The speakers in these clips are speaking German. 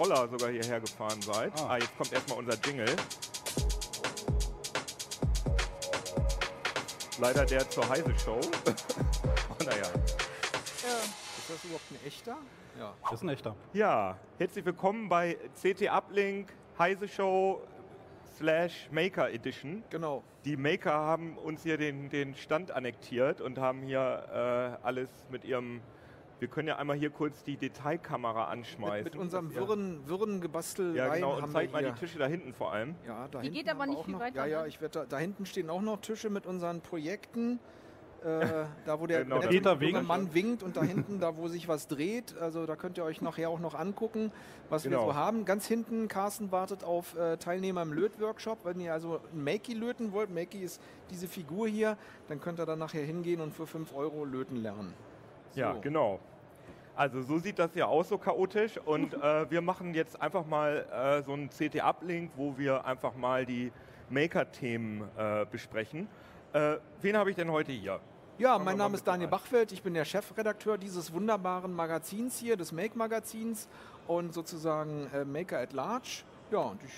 Roller sogar hierher gefahren seid. Ah, jetzt kommt erstmal unser Jingle. Leider der zur Heise Show. oh, naja. Ist das überhaupt ein echter? Ja. Das ist ein echter. Ja, herzlich willkommen bei CT Uplink Heise Show slash Maker Edition. Genau. Die Maker haben uns hier den, den Stand annektiert und haben hier äh, alles mit ihrem wir können ja einmal hier kurz die Detailkamera anschmeißen. Mit, mit unserem wirren, wirren Gebastel Ja, genau. Und zeig mal die Tische da hinten vor allem. Ja, da die geht aber nicht viel noch, weiter. Ja, ja, ich werde da, da hinten stehen auch noch Tische mit unseren Projekten. Äh, da wo der, Genau, Peter winkt. Mann winkt und da hinten, da wo sich was dreht, also da könnt ihr euch nachher auch noch angucken, was wir Genau. so haben. Ganz hinten, Carsten wartet auf äh, Teilnehmer im Lötworkshop. Wenn ihr also ein Makey löten wollt, Makey ist diese Figur hier, dann könnt ihr da nachher hingehen und für 5 Euro löten lernen. Ja, So. genau. Also so sieht das ja aus, so chaotisch. Und äh, wir machen jetzt einfach mal äh, so einen CT-Uplink, wo wir einfach mal die Maker-Themen äh, besprechen. Wen habe ich denn heute hier? Ja, mein Name ist Daniel an. Bachfeld, ich bin der Chefredakteur dieses wunderbaren Magazins hier, des Make-Magazins und sozusagen äh, Maker at Large. Ja, und ich,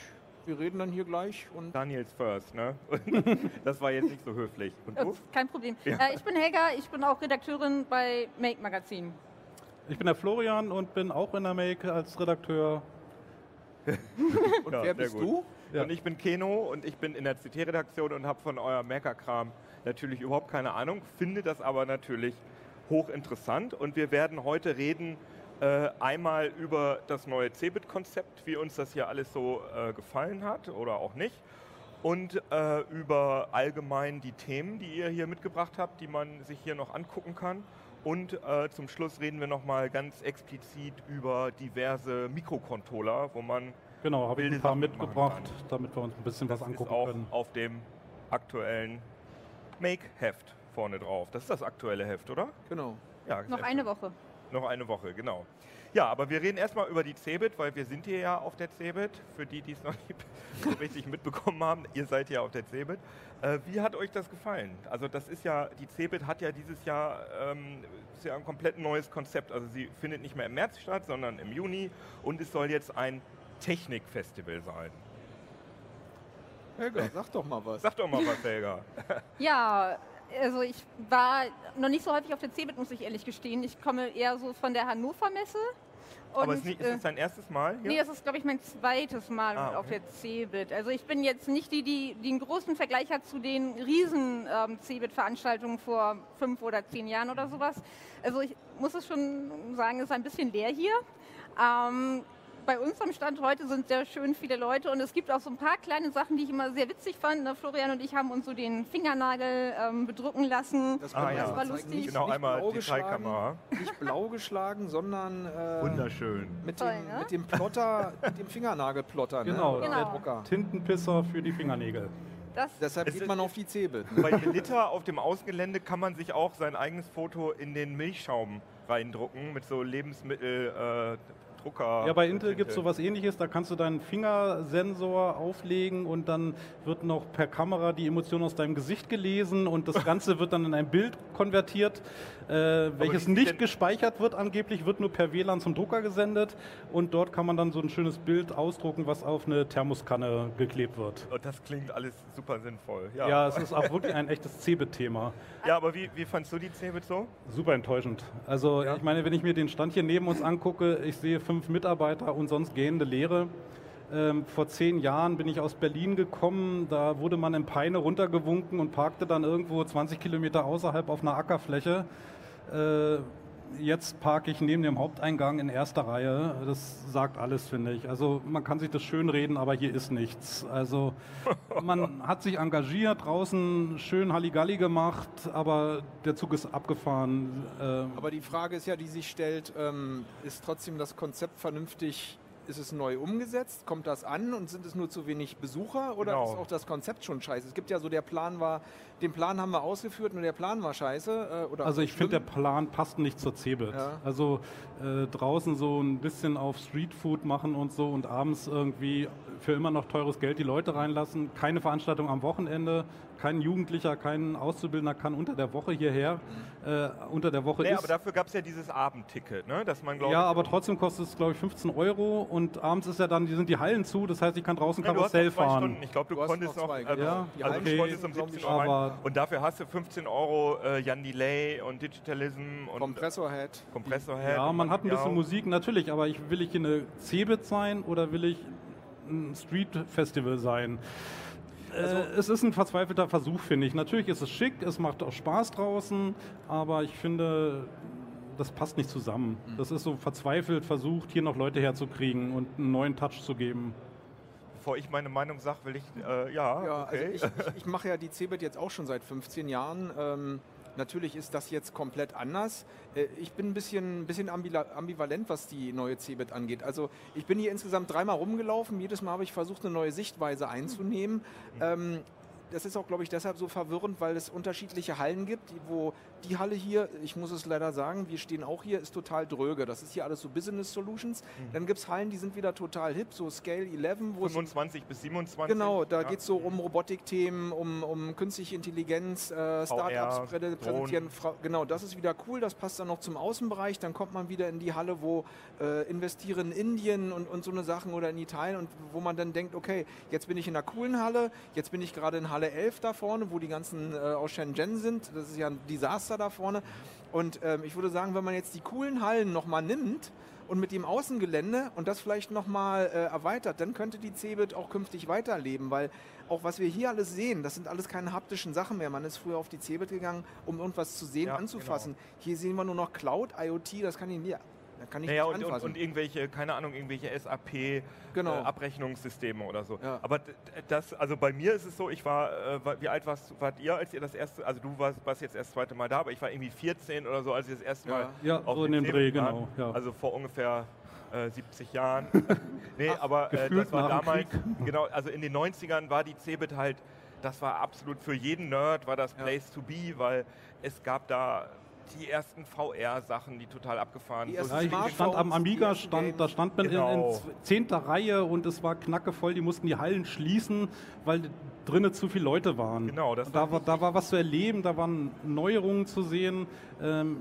wir reden dann hier gleich und Daniels First, ne? das war jetzt nicht so höflich. Und du? Kein Problem. Ja. Äh, ich bin Helga, ich bin auch Redakteurin bei Make Magazin. Ich bin der Florian und bin auch in der Make als Redakteur. Und Ja, wer bist gut. du? Ja. Und ich bin Keno und ich bin in der CT-Redaktion und habe von eurem Maker-Kram natürlich überhaupt keine Ahnung, finde das aber natürlich hochinteressant und wir werden heute reden äh, einmal über das neue Cebit-Konzept, wie uns das hier alles so äh, gefallen hat oder auch nicht und äh, über allgemein die Themen, die ihr hier mitgebracht habt, die man sich hier noch angucken kann. Und äh, zum Schluss reden wir nochmal ganz explizit über diverse Mikrocontroller, wo man Genau, habe ich ein paar mitgebracht, kann. damit wir uns ein bisschen was ist angucken auch können. auf dem aktuellen Make-Heft vorne drauf. Das ist das aktuelle Heft, oder? Genau. Ja, Noch eine schön. Woche. Noch eine Woche, genau. Ja, aber wir reden erstmal über die Cebit, weil wir sind hier ja auf der Cebit. Für die, die es noch nicht so richtig mitbekommen haben, ihr seid ja auf der Cebit. Äh, wie hat euch das gefallen? Also das ist ja, die Cebit hat ja dieses Jahr ähm, ist ja ein komplett neues Konzept. Also sie findet nicht mehr im März statt, sondern im Juni und es soll jetzt ein Technikfestival sein. Helga, sag doch mal was. Sag doch mal was, Helga. Ja, also ich war noch nicht so häufig auf der CeBIT, muss ich ehrlich gestehen. Ich komme eher so von der Hannover Messe. Und, aber ist, nicht, ist äh, es dein erstes Mal? hier? Nee, das ist, glaube ich, mein zweites Mal Ah, auf okay. der CeBIT. Also ich bin jetzt nicht die, die, die einen großen Vergleich hat zu den riesen ähm, CeBIT-Veranstaltungen vor fünf oder zehn Jahren oder sowas. Also ich muss es schon sagen, es ist ein bisschen leer hier. Ähm, bei uns am Stand heute sind sehr schön viele Leute und es gibt auch so ein paar kleine Sachen, die ich immer sehr witzig fand. Ne, Florian und ich haben uns so den Fingernagel ähm, bedrucken lassen. Das Ah, ja. mal war lustig. Nicht, Genau, nicht einmal blau Detailkamera. geschlagen, nicht blau geschlagen, sondern äh, Wunderschön. mit, Toll, dem, ne? mit dem Plotter, mit dem Fingernagelplotter, Genau. ne? Der Genau. Drucker. Tintenpisser für die Fingernägel. Das, Deshalb geht ist- man auf die. Ne? Bei Delitta auf dem Außengelände kann man sich auch sein eigenes Foto in den Milchschaum reindrucken mit so Lebensmittel. Äh, Drucker. Ja, bei Intel gibt es sowas ähnliches, da kannst du deinen Fingersensor auflegen und dann wird noch per Kamera die Emotion aus deinem Gesicht gelesen und das Ganze wird dann in ein Bild konvertiert, äh, welches nicht gespeichert wird angeblich, wird nur per WLAN zum Drucker gesendet und dort kann man dann so ein schönes Bild ausdrucken, was auf eine Thermoskanne geklebt wird. Und das klingt alles super sinnvoll. Ja, Ja, es ist auch wirklich ein echtes Cebit-Thema. ja aber wie, wie fandst du die Cebit so? Super enttäuschend. Also Ja. ich meine, wenn ich mir den Stand hier neben uns angucke, ich sehe fünf Mitarbeiter und sonst gehende Leere. Ähm, vor zehn Jahren bin ich aus Berlin gekommen, da wurde man in Peine runtergewunken und parkte dann irgendwo 20 Kilometer außerhalb auf einer Ackerfläche. Äh, jetzt parke ich neben dem Haupteingang in erster Reihe. Das sagt alles, finde ich. Also man kann sich das schön reden, aber hier ist nichts. Also man hat sich engagiert, draußen schön Halligalli gemacht, aber der Zug ist abgefahren. Äh aber die Frage ist ja, die sich stellt, ähm, ist trotzdem das Konzept vernünftig ist es neu umgesetzt? Kommt das an und sind es nur zu wenig Besucher oder genau. ist auch das Konzept schon scheiße? Es gibt ja so, der Plan war, den Plan haben wir ausgeführt und der Plan war scheiße. Äh, oder also ich finde, der Plan passt nicht zur Cebit. Ja. Also äh, draußen so ein bisschen auf Streetfood machen und so und abends irgendwie für immer noch teures Geld die Leute reinlassen. Keine Veranstaltung am Wochenende, kein Jugendlicher, kein Auszubildender kann unter der Woche hierher. Äh, unter der Woche nee, ist. aber dafür gab es ja dieses Abendticket, ne? dass man Ja, aber trotzdem kostet es glaube ich 15 Euro und abends ist ja dann, die sind die Hallen zu, das heißt, ich kann draußen ja, Karussell fahren. Stunden. Ich glaube, du, du konntest noch, zwei, also, ja, also okay. du konntest um 17 Uhr rein. Und dafür hast du 15 Euro äh, Jan Delay und Digitalism und Kompressorhead. Kompressorhead. Ja, man hat ein bisschen Musik natürlich, aber ich, will ich hier eine Cebit sein oder will ich ein Street Festival sein? Also, äh, es ist ein verzweifelter Versuch, finde ich. Natürlich ist es schick, es macht auch Spaß draußen, aber ich finde, das passt nicht zusammen. Mhm. Das ist so verzweifelt versucht, hier noch Leute herzukriegen und einen neuen Touch zu geben. Bevor ich meine Meinung sage, will ich, äh, ja, ja also okay. Also ich, ich, ich mache ja die CeBIT jetzt auch schon seit 15 Jahren. Ähm, Natürlich ist das jetzt komplett anders. Äh, ich bin ein bisschen, bisschen ambivalent, was die neue CeBIT angeht. Also ich bin hier insgesamt dreimal rumgelaufen. Jedes Mal habe ich versucht, eine neue Sichtweise einzunehmen. Mhm. Ähm, das ist auch, glaube ich, deshalb so verwirrend, weil es unterschiedliche Hallen gibt, wo die Halle hier, ich muss es leider sagen, wir stehen auch hier, ist total dröge. Das ist hier alles so Business Solutions. Mhm. Dann gibt es Hallen, die sind wieder total hip, so Scale 11. Wo 25 bis 27. Genau, da ja. geht es so um Robotikthemen, um, um künstliche Intelligenz, äh, Startups präsentieren. Genau, das ist wieder cool, das passt dann noch zum Außenbereich. Dann kommt man wieder in die Halle, wo äh, investieren in Indien und, und so eine Sachen oder in Italien und wo man dann denkt, okay, jetzt bin ich in einer coolen Halle, jetzt bin ich gerade in Halle 11 da vorne, wo die ganzen äh, aus Shenzhen sind. Das ist ja ein Desaster Fenster da vorne. Und ähm, ich würde sagen, wenn man jetzt die coolen Hallen nochmal nimmt und mit dem Außengelände und das vielleicht nochmal äh, erweitert, dann könnte die Cebit auch künftig weiterleben, weil auch was wir hier alles sehen, das sind alles keine haptischen Sachen mehr. Man ist früher auf die Cebit gegangen, um irgendwas zu sehen, ja, anzufassen. Genau. Hier sehen wir nur noch Cloud, IoT, das kann ich nie da kann ich naja, nicht und, und, und, irgendwelche, keine Ahnung, irgendwelche SAP-Abrechnungssysteme genau. äh, oder so. Ja. Aber das, also bei mir ist es so, ich war, äh, wie alt warst, wart ihr, als ihr das erste, also du warst, warst jetzt erst das zweite Mal da, aber ich war irgendwie 14 oder so, als ich das erste Mal ja, auf so in dem Dreh, genau. Ja. Also vor ungefähr 70 äh, Jahren. nee, Ach, aber äh, das war damals, genau, also in den 90ern war die Cebit halt, das war absolut für jeden Nerd, war das Place to be, weil es gab da die ersten VR-Sachen, die total abgefahren sind. Ja, ich stand am Amiga, stand, da stand man genau. in, zehnter Reihe und es war knackevoll, die mussten die Hallen schließen, weil drinnen zu viele Leute waren. Genau, das da war, da war was zu erleben, da waren Neuerungen zu sehen. Ähm,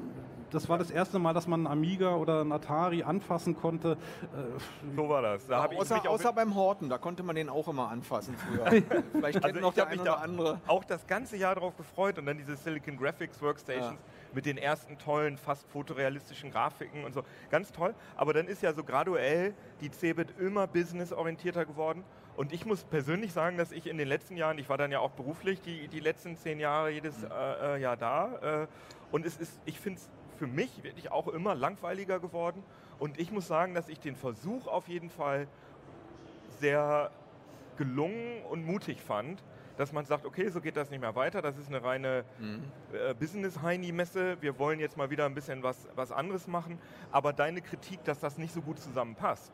das war das erste Mal, dass man einen Amiga oder einen Atari anfassen konnte. Äh, so war das. Da ja, außer, außer beim Horten, da konnte man den auch immer anfassen früher. Vielleicht also noch der eine oder andere. Auch das ganze Jahr darauf gefreut und dann diese Silicon Graphics Workstations. Ja mit den ersten tollen, fast fotorealistischen Grafiken und so. Ganz toll. Aber dann ist ja so graduell die Cebit immer businessorientierter geworden. Und ich muss persönlich sagen, dass ich in den letzten Jahren, ich war dann ja auch beruflich die, die letzten zehn Jahre jedes mhm. äh, äh, Jahr da. Äh, und es ist, ich finde es für mich wirklich auch immer langweiliger geworden. Und ich muss sagen, dass ich den Versuch auf jeden Fall sehr gelungen und mutig fand, dass man sagt, okay, so geht das nicht mehr weiter, das ist eine reine mhm. äh, Business-Heini-Messe, wir wollen jetzt mal wieder ein bisschen was, was anderes machen, aber deine Kritik, dass das nicht so gut zusammenpasst,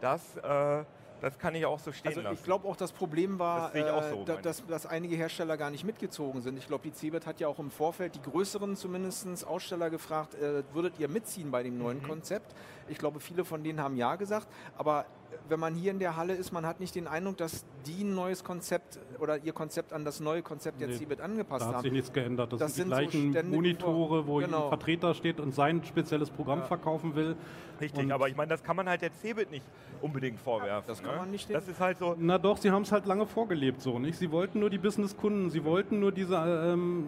das äh, das kann ich auch so stehen also lassen. Ich glaube auch, das Problem war, das so, äh, dass, dass, einige Hersteller gar nicht mitgezogen sind. Ich glaube, die CeBIT hat ja auch im Vorfeld die größeren zumindest Aussteller gefragt, äh, würdet ihr mitziehen bei dem neuen mhm. Konzept? Ich glaube, viele von denen haben ja gesagt, aber wenn man hier in der Halle ist, man hat nicht den Eindruck, dass die ein neues Konzept oder ihr Konzept an das neue Konzept der nee, CeBIT angepasst haben. Da hat sich nichts geändert. Das, das sind die gleichen so Monitore, wo genau. ein Vertreter steht und sein spezielles Programm ja. verkaufen will. Richtig, und aber ich meine, das kann man halt der CeBIT nicht unbedingt vorwerfen. das kann ne? man nicht. Das ist halt so. Na doch, sie haben es halt lange vorgelebt so, nicht? Sie wollten nur die Businesskunden, sie wollten nur diese ähm,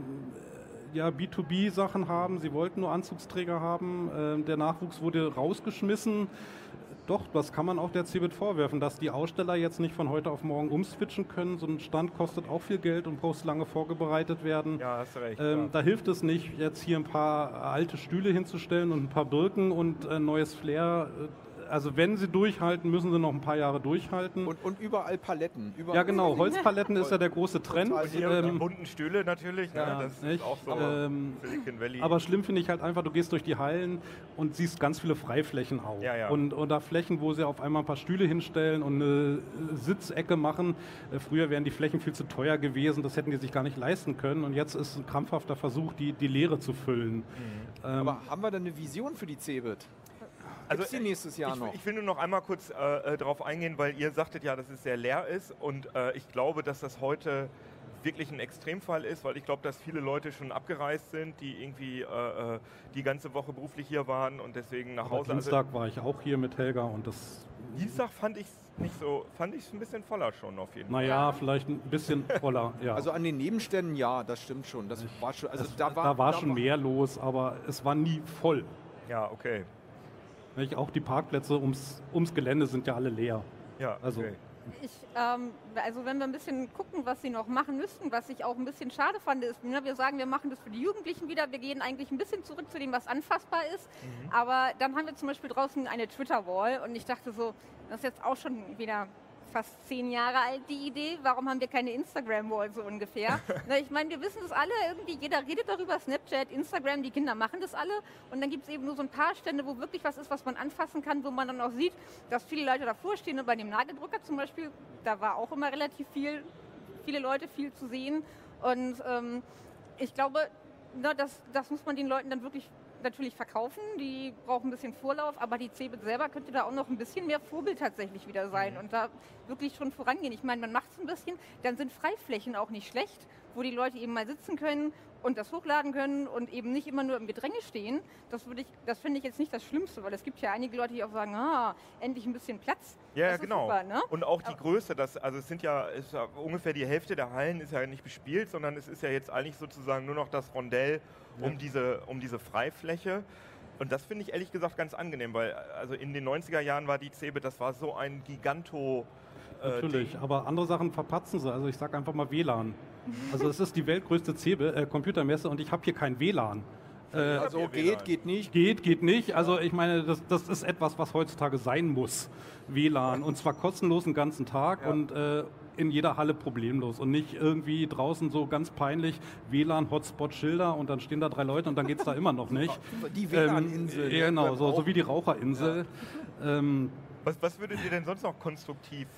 ja, B2B-Sachen haben, sie wollten nur Anzugsträger haben. Ähm, der Nachwuchs wurde rausgeschmissen Doch, das kann man auch der CeBIT vorwerfen, dass die Aussteller jetzt nicht von heute auf morgen umswitchen können. So ein Stand kostet auch viel Geld und muss lange vorbereitet werden. Ja, hast recht. Ähm, da hilft es nicht, jetzt hier ein paar alte Stühle hinzustellen und ein paar Birken und ein neues Flair äh, also wenn sie durchhalten, müssen sie noch ein paar Jahre durchhalten. Und, und überall Paletten. Überall ja, genau. Holzpaletten ist ja der große Trend. Und hier ähm, bunten Stühle natürlich. Ne? Ja, das nicht? ist auch so aber, ähm, Silicon Valley. Aber schlimm finde ich halt einfach, du gehst durch die Hallen und siehst ganz viele Freiflächen auch. Ja, ja. Und oder Flächen, wo sie auf einmal ein paar Stühle hinstellen und eine Sitzecke machen. Äh, früher wären die Flächen viel zu teuer gewesen, das hätten die sich gar nicht leisten können. Und jetzt ist ein krampfhafter Versuch, die, die Leere zu füllen. Mhm. Ähm, aber haben wir da eine Vision für die CeBIT? Also die nächstes Jahr ich, noch? Ich will nur noch einmal kurz äh, äh, darauf eingehen, weil ihr sagtet ja, dass es sehr leer ist und äh, ich glaube, dass das heute wirklich ein Extremfall ist, weil ich glaube, dass viele Leute schon abgereist sind, die irgendwie äh, äh die ganze Woche beruflich hier waren und deswegen nach Aber Hause. Dienstag also, war ich auch hier mit Helga und das. Dienstag fand ich es nicht so, fand ich es ein bisschen voller schon auf jeden Fall. Naja, vielleicht ein bisschen voller, ja. Also an den Nebenständen ja, das stimmt schon. Das war schon, also es, da war, da war da schon war mehr los, aber es war nie voll. Ja, okay. Nicht? Auch die Parkplätze ums, ums Gelände sind ja alle leer. Ja, also. Okay. Ich, ähm, also wenn wir ein bisschen gucken, was sie noch machen müssten, was ich auch ein bisschen schade fand, ist, ne, wir sagen, wir machen das für die Jugendlichen wieder, wir gehen eigentlich ein bisschen zurück zu dem, was anfassbar ist, mhm. aber dann haben wir zum Beispiel draußen eine Twitter-Wall und ich dachte so, das ist jetzt auch schon wieder fast zehn Jahre alt, die Idee. Warum haben wir keine Instagram-Wall so ungefähr? Na, ich meine, wir wissen das alle irgendwie. Jeder redet darüber. Snapchat, Instagram, die Kinder machen das alle. Und dann gibt es eben nur so ein paar Stände, wo wirklich was ist, was man anfassen kann, wo man dann auch sieht, dass viele Leute davor stehen. Und bei dem Nageldrucker zum Beispiel, da war auch immer relativ viel, viele Leute, viel zu sehen. Und ähm, ich glaube, na, das, das muss man den Leuten dann wirklich natürlich verkaufen, die brauchen ein bisschen Vorlauf, aber die CeBIT selber könnte da auch noch ein bisschen mehr Vorbild tatsächlich wieder sein mhm. und da wirklich schon vorangehen. Ich meine, man macht es ein bisschen, dann sind Freiflächen auch nicht schlecht, wo die Leute eben mal sitzen können und das hochladen können und eben nicht immer nur im Gedränge stehen. Das, ich, das finde ich jetzt nicht das Schlimmste, weil es gibt ja einige Leute, die auch sagen, ah, endlich ein bisschen Platz. Ja, ja genau. Super, ne? Und auch die Größe, das, also es sind ja, ja, ungefähr die Hälfte der Hallen ist ja nicht bespielt, sondern es ist ja jetzt eigentlich sozusagen nur noch das Rondell um, ja. diese, um diese Freifläche. Und das finde ich ehrlich gesagt ganz angenehm, weil also in den 90er Jahren war die CeBIT, das war so ein Giganto. Äh, Natürlich, Ding. aber andere Sachen verpatzen sie. Also ich sage einfach mal WLAN. Also es ist die weltgrößte CeBIT, äh, Computermesse und ich habe hier kein WLAN. Äh, also geht, geht nicht. Geht, geht nicht. Also ich meine, das, das ist etwas, was heutzutage sein muss. WLAN. Und zwar kostenlos den ganzen Tag ja. und äh, in jeder Halle problemlos und nicht irgendwie draußen so ganz peinlich WLAN, Hotspot, Schilder und dann stehen da drei Leute und dann geht es da immer noch nicht. Die WLAN-Insel. Ähm, genau, so, so, wie die Raucherinsel. Ja. Ähm, was, was würdet ihr denn sonst noch konstruktiv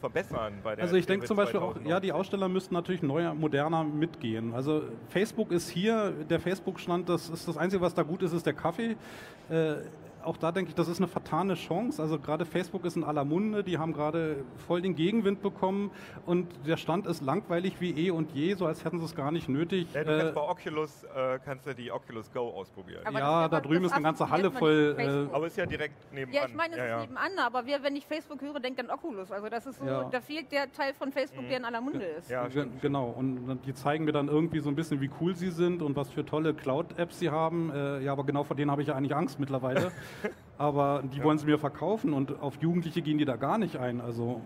verbessern bei der Also ich denke zum Beispiel auch, ja, die Aussteller müssten natürlich neuer, moderner mitgehen. Also Facebook ist hier, der Facebook-Stand, das ist das Einzige, was da gut ist, ist der Kaffee. Äh, auch da denke ich, das ist eine vertane Chance. Also gerade Facebook ist in aller Munde, die haben gerade voll den Gegenwind bekommen und der Stand ist langweilig wie eh und je, so als hätten sie es gar nicht nötig. Ja, du kannst äh, bei Oculus äh, kannst du die Oculus Go ausprobieren. Aber ja, da drüben ist eine ganze Halle voll. Äh, aber ist ja direkt nebenan. Ja, ich meine, es ja, ist nebenan, aber wer, wenn ich Facebook höre, denkt an Oculus. Also das ist so, ja. da fehlt der Teil von Facebook, mhm. der in aller Munde ist. Ja, genau. Und die zeigen mir dann irgendwie so ein bisschen, wie cool sie sind und was für tolle Cloud-Apps sie haben. Äh, ja, aber genau vor denen habe ich ja eigentlich Angst mittlerweile. aber die ja. wollen sie mir verkaufen und auf Jugendliche gehen die da gar nicht ein. Also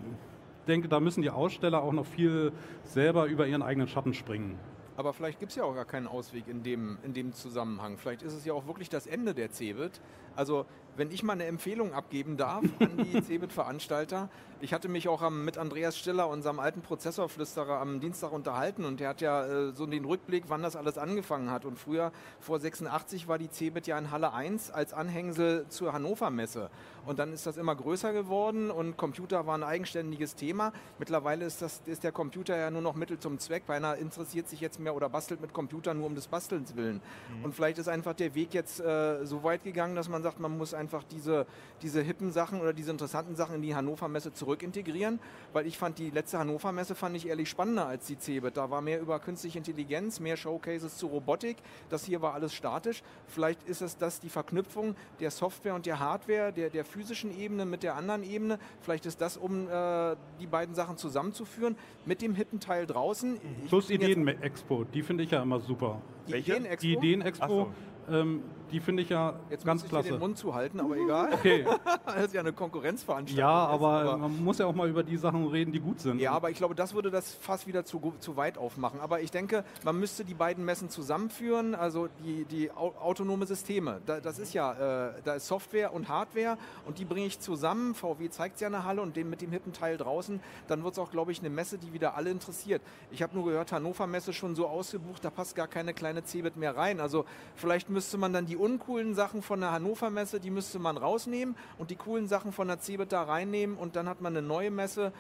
ich denke, da müssen die Aussteller auch noch viel selber über ihren eigenen Schatten springen. Aber vielleicht gibt es ja auch gar keinen Ausweg in dem, in dem Zusammenhang. Vielleicht ist es ja auch wirklich das Ende der CeBIT. Also wenn ich mal eine Empfehlung abgeben darf an die CeBIT-Veranstalter, ich hatte mich auch am, mit Andreas Stiller, unserem alten Prozessorflüsterer, am Dienstag unterhalten und der hat ja äh, so den Rückblick, wann das alles angefangen hat. Und früher, vor 86, war die CeBIT ja in Halle 1 als Anhängsel zur Hannover Messe. Und dann ist das immer größer geworden und Computer war ein eigenständiges Thema. Mittlerweile ist, das, ist der Computer ja nur noch Mittel zum Zweck. Keiner interessiert sich jetzt mehr oder bastelt mit Computern nur um des Bastelns willen. Mhm. Und vielleicht ist einfach der Weg jetzt äh, so weit gegangen, dass man sagt, man muss einfach diese, diese hippen Sachen oder diese interessanten Sachen in die Hannover Messe zurück integrieren. Weil ich fand die letzte Hannover Messe fand ich ehrlich spannender als die CeBIT. Da war mehr über künstliche Intelligenz, mehr Showcases zu Robotik. Das hier war alles statisch. Vielleicht ist es das die Verknüpfung der Software und der Hardware, der, der physischen Ebene mit der anderen Ebene. Vielleicht ist das, um äh, die beiden Sachen zusammenzuführen, mit dem hippen Teil draußen. Plus Ideen-Expo, die finde ich ja immer super. Die Ideen-Expo? Die Ideen-Expo. Ähm, die finde ich ja Jetzt ganz muss ich klasse. dir den Mund zuhalten, aber egal. Okay. das ist ja eine Konkurrenzveranstaltung. Ja, jetzt, aber, man muss ja auch mal über die Sachen reden, die gut sind. Ja, aber ich glaube, das würde das fast wieder zu, zu weit aufmachen. Aber ich denke, man müsste die beiden Messen zusammenführen, also die, die au autonome Systeme. Da, das ist ja, äh, da ist Software und Hardware und die bringe ich zusammen. VW zeigt es ja in der Halle und dem, mit dem hippen Teil draußen. Dann wird es auch, glaube ich, eine Messe, die wieder alle interessiert. Ich habe nur gehört, Hannover Messe schon so ausgebucht, da passt gar keine kleine Cebit mehr rein. Also vielleicht müsste man dann die uncoolen Sachen von der Hannover Messe, die müsste man rausnehmen und die coolen Sachen von der Cebit da reinnehmen und dann hat man eine neue Messe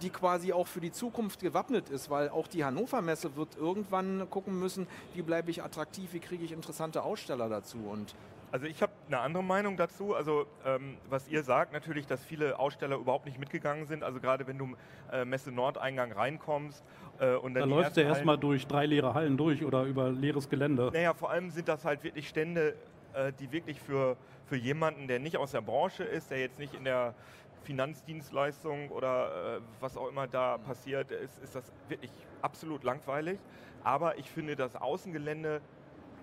die quasi auch für die Zukunft gewappnet ist, weil auch die Hannover Messe wird irgendwann gucken müssen, wie bleibe ich attraktiv, wie kriege ich interessante Aussteller dazu. Und also ich habe eine andere Meinung dazu. Also ähm, was ihr sagt, natürlich, dass viele Aussteller überhaupt nicht mitgegangen sind. Also gerade wenn du äh, Messe Nordeingang reinkommst äh, und dann da läuft du erstmal durch drei leere Hallen durch oder über leeres Gelände. Naja, vor allem sind das halt wirklich Stände, äh, die wirklich für, für jemanden, der nicht aus der Branche ist, der jetzt nicht in der Finanzdienstleistung oder äh, was auch immer da passiert, ist, ist das wirklich absolut langweilig. Aber ich finde das Außengelände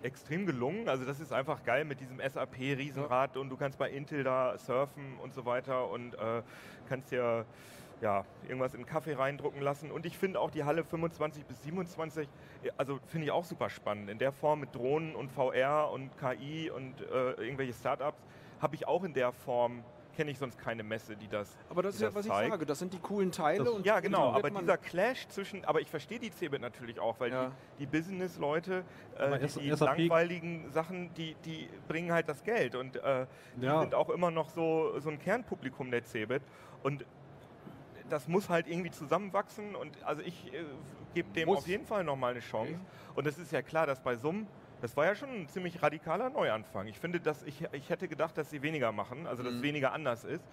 extrem gelungen. Also das ist einfach geil mit diesem SAP-Riesenrad und du kannst bei Intel da surfen und so weiter und äh, kannst dir ja, irgendwas in den Kaffee reindrucken lassen. Und ich finde auch die Halle 25 bis 27, also finde ich auch super spannend. In der Form mit Drohnen und VR und KI und äh, irgendwelche Startups habe ich auch in der Form kenne ich sonst keine Messe, die das Aber das ist ja, was zeigt. ich sage, das sind die coolen Teile. Das, ja, genau, aber dieser Clash zwischen, aber ich verstehe die Cebit natürlich auch, weil ja. die, die Business-Leute, äh, die, die langweiligen Sachen, die, die bringen halt das Geld und äh, die ja. sind auch immer noch so, so ein Kernpublikum der Cebit und das muss halt irgendwie zusammenwachsen und also ich äh, gebe dem muss. auf jeden Fall nochmal eine Chance. Okay. Und es ist ja klar, dass bei Summ das war ja schon ein ziemlich radikaler Neuanfang. Ich finde, dass ich, ich hätte gedacht, dass sie weniger machen, also dass mhm. es weniger anders ist.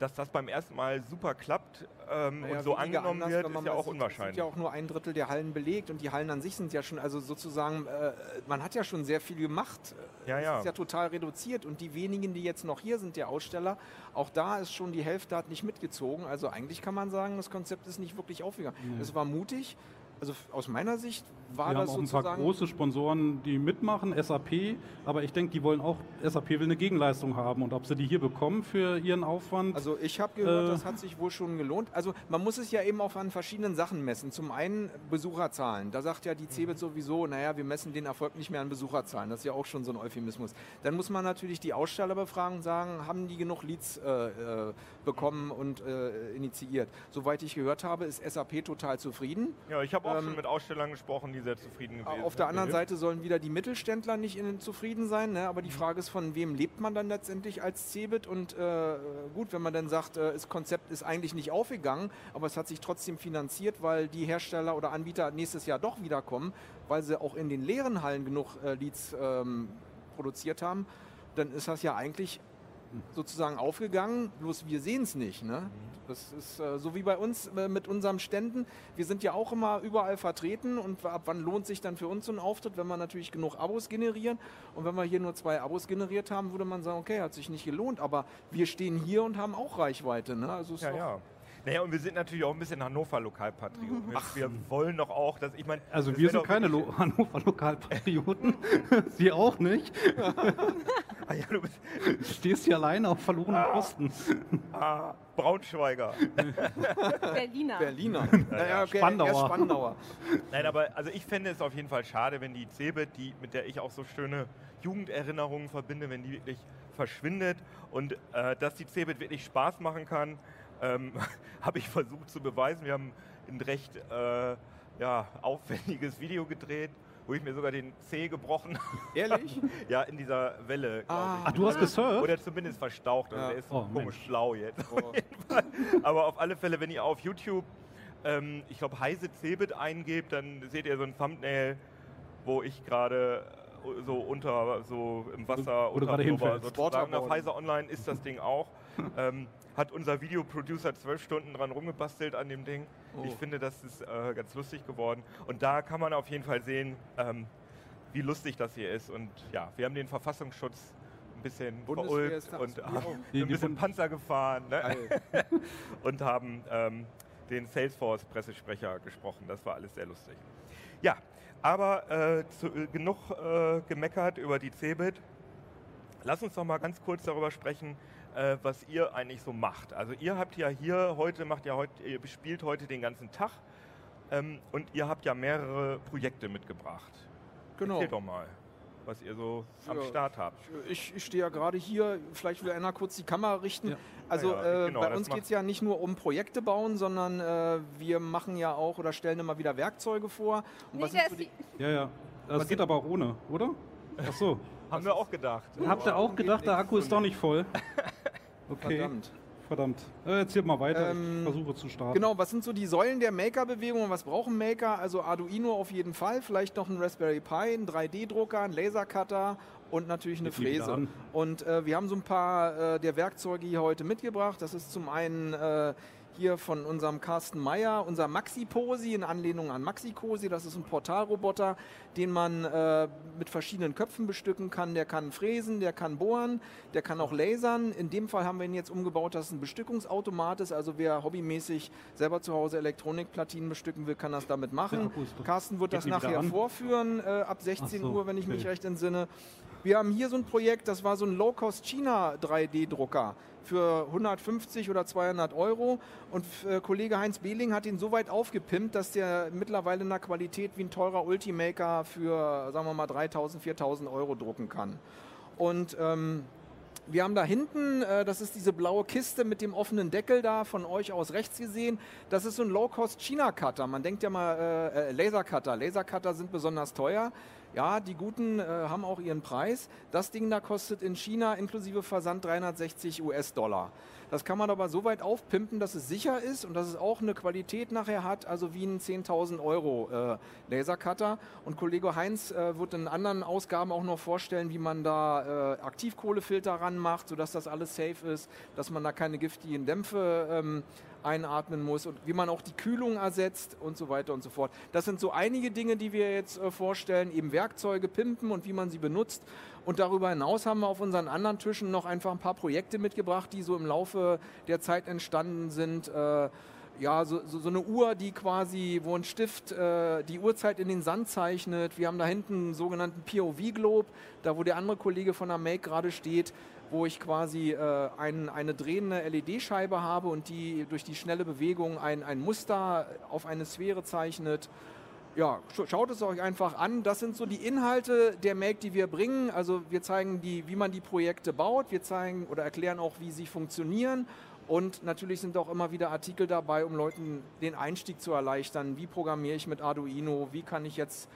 Dass das beim ersten Mal super klappt ähm, naja, und so angenommen anders, wird, ist ja auch sieht, unwahrscheinlich. Es sind ja auch nur ein Drittel der Hallen belegt und die Hallen an sich sind ja schon, also sozusagen, äh, man hat ja schon sehr viel gemacht. Ja, ja. Es ist ja total reduziert und die wenigen, die jetzt noch hier sind, der Aussteller, auch da ist schon die Hälfte hat nicht mitgezogen. Also eigentlich kann man sagen, das Konzept ist nicht wirklich aufgegangen. Mhm. Es war mutig, also aus meiner Sicht war wir das haben auch ein paar große Sponsoren, die mitmachen, SAP, aber ich denke, die wollen auch, SAP will eine Gegenleistung haben und ob sie die hier bekommen für ihren Aufwand. Also ich habe gehört, äh, das hat sich wohl schon gelohnt. Also man muss es ja eben auch an verschiedenen Sachen messen. Zum einen Besucherzahlen. Da sagt ja die CeBIT sowieso, naja, wir messen den Erfolg nicht mehr an Besucherzahlen. Das ist ja auch schon so ein Euphemismus. Dann muss man natürlich die Aussteller befragen und sagen, haben die genug Leads äh, äh, bekommen und äh, initiiert. Soweit ich gehört habe, ist SAP total zufrieden. Ja, ich habe auch ähm, schon mit Ausstellern gesprochen, die sehr zufrieden gewesen Auf der anderen Seite sollen wieder die Mittelständler nicht in, zufrieden sein. Ne? Aber die mhm. Frage ist, von wem lebt man dann letztendlich als Cebit? Und äh, gut, wenn man dann sagt, äh, das Konzept ist eigentlich nicht aufgegangen, aber es hat sich trotzdem finanziert, weil die Hersteller oder Anbieter nächstes Jahr doch wiederkommen, weil sie auch in den leeren Hallen genug äh, Leads ähm, produziert haben, dann ist das ja eigentlich sozusagen aufgegangen, bloß wir sehen es nicht. Ne? Das ist äh, so wie bei uns äh, mit unseren Ständen. Wir sind ja auch immer überall vertreten und ab wann lohnt sich dann für uns so ein Auftritt, wenn wir natürlich genug Abos generieren. Und wenn wir hier nur zwei Abos generiert haben, würde man sagen, okay, hat sich nicht gelohnt, aber wir stehen hier und haben auch Reichweite. Ne? Also ja, ja. Naja, und wir sind natürlich auch ein bisschen Hannover-Lokalpatrioten. Ach, wir wollen doch auch, dass ich meine. Also wir sind keine Lo Hannover-Lokalpatrioten. Sie auch nicht. ah, ja, du bist stehst hier alleine auf verlorenen ah, Posten. Ah, Braunschweiger. Berliner. Berliner. Naja, okay, Spandauer. Spandauer. Nein, aber also ich fände es auf jeden Fall schade, wenn die Cebit, die, mit der ich auch so schöne Jugenderinnerungen verbinde, wenn die wirklich verschwindet und äh, dass die Cebit wirklich Spaß machen kann ähm, habe ich versucht zu beweisen. Wir haben ein recht äh, ja, aufwendiges Video gedreht, wo ich mir sogar den Zeh gebrochen habe. Ehrlich? ja, in dieser Welle. Ah. Ach, du hast gesurft? Oder zumindest verstaucht. Ja. Also, er ist oh, komisch Mensch. schlau jetzt. Oh. Aber auf alle Fälle, wenn ihr auf YouTube, ähm, ich glaube, Heise Cebit eingebt, dann seht ihr so ein Thumbnail, wo ich gerade so unter, so im Wasser, Oder unter Pullover, sozusagen. Auf Heise Online ist das Ding auch. ähm, hat unser Videoproducer zwölf Stunden dran rumgebastelt an dem Ding. Oh. Ich finde, das ist äh, ganz lustig geworden. Und da kann man auf jeden Fall sehen, ähm, wie lustig das hier ist. Und ja, wir haben den Verfassungsschutz ein bisschen verulgt und haben ein bisschen Panzer gefahren ne? und haben ähm, den Salesforce-Pressesprecher gesprochen. Das war alles sehr lustig. Ja, aber äh, zu, äh, genug äh, gemeckert über die Cebit. Lass uns doch mal ganz kurz darüber sprechen, äh, was ihr eigentlich so macht. Also ihr habt ja hier heute, macht ja heute, ihr spielt heute den ganzen Tag ähm, und ihr habt ja mehrere Projekte mitgebracht. Genau. Erzählt doch mal, was ihr so ja, am Start habt. Ich, ich stehe ja gerade hier, vielleicht will einer kurz die Kamera richten. Ja. Also ja, äh, genau, bei uns geht es ja nicht nur um Projekte bauen, sondern äh, wir machen ja auch oder stellen immer wieder Werkzeuge vor. Und nee, so ja, ja. Das geht aber auch ohne, oder? Ach so. Haben wir auch gedacht. Habt ihr auch gedacht, der Akku ist doch nicht voll? Okay. Verdammt. Verdammt. Äh, erzählt mal weiter, ähm, ich versuche zu starten. Genau, was sind so die Säulen der Maker-Bewegung was brauchen Maker? Also Arduino auf jeden Fall, vielleicht noch ein Raspberry Pi, ein 3D-Drucker, ein Lasercutter und natürlich eine Fräse. Und äh, wir haben so ein paar äh, der Werkzeuge hier heute mitgebracht. Das ist zum einen äh, hier von unserem Carsten Meyer, unser Maxi-Posi in Anlehnung an Maxi-Cosi. Das ist ein Portalroboter, den man äh, mit verschiedenen Köpfen bestücken kann. Der kann fräsen, der kann bohren, der kann auch lasern. In dem Fall haben wir ihn jetzt umgebaut, dass es ein Bestückungsautomat ist. Also wer hobbymäßig selber zu Hause Elektronikplatinen bestücken will, kann das damit machen. Ja, Carsten wird das nachher vorführen äh, ab 16 so, Uhr, wenn ich okay. mich recht entsinne. Wir haben hier so ein Projekt, das war so ein Low-Cost China 3D-Drucker für 150 oder 200 Euro. Und äh, Kollege Heinz Behling hat ihn so weit aufgepimpt, dass der mittlerweile in einer Qualität wie ein teurer Ultimaker für, sagen wir mal, 3000, 4000 Euro drucken kann. Und ähm, wir haben da hinten, äh, das ist diese blaue Kiste mit dem offenen Deckel da, von euch aus rechts gesehen. Das ist so ein Low-Cost China-Cutter. Man denkt ja mal, äh, äh Laser-Cutter. Laser-Cutter sind besonders teuer. Ja, die guten äh, haben auch ihren Preis. Das Ding da kostet in China inklusive Versand 360 US-Dollar. Das kann man aber so weit aufpimpen, dass es sicher ist und dass es auch eine Qualität nachher hat, also wie ein 10.000 Euro äh, Lasercutter. Und Kollege Heinz äh, wird in anderen Ausgaben auch noch vorstellen, wie man da äh, Aktivkohlefilter ranmacht, sodass das alles safe ist, dass man da keine giftigen Dämpfe ähm, einatmen muss und wie man auch die Kühlung ersetzt und so weiter und so fort. Das sind so einige Dinge, die wir jetzt äh, vorstellen, eben Werkzeuge pimpen und wie man sie benutzt. Und darüber hinaus haben wir auf unseren anderen Tischen noch einfach ein paar Projekte mitgebracht, die so im Laufe der Zeit entstanden sind. Äh, ja, so, so, so, eine Uhr, die quasi, wo ein Stift äh, die Uhrzeit in den Sand zeichnet. Wir haben da hinten einen sogenannten POV-Globe, da wo der andere Kollege von der Make gerade steht wo ich quasi äh, ein, eine drehende LED-Scheibe habe und die durch die schnelle Bewegung ein, ein Muster auf eine Sphäre zeichnet. Ja, schaut es euch einfach an. Das sind so die Inhalte der Make, die wir bringen. Also wir zeigen, die, wie man die Projekte baut. Wir zeigen oder erklären auch, wie sie funktionieren. Und natürlich sind auch immer wieder Artikel dabei, um Leuten den Einstieg zu erleichtern. Wie programmiere ich mit Arduino? Wie kann ich jetzt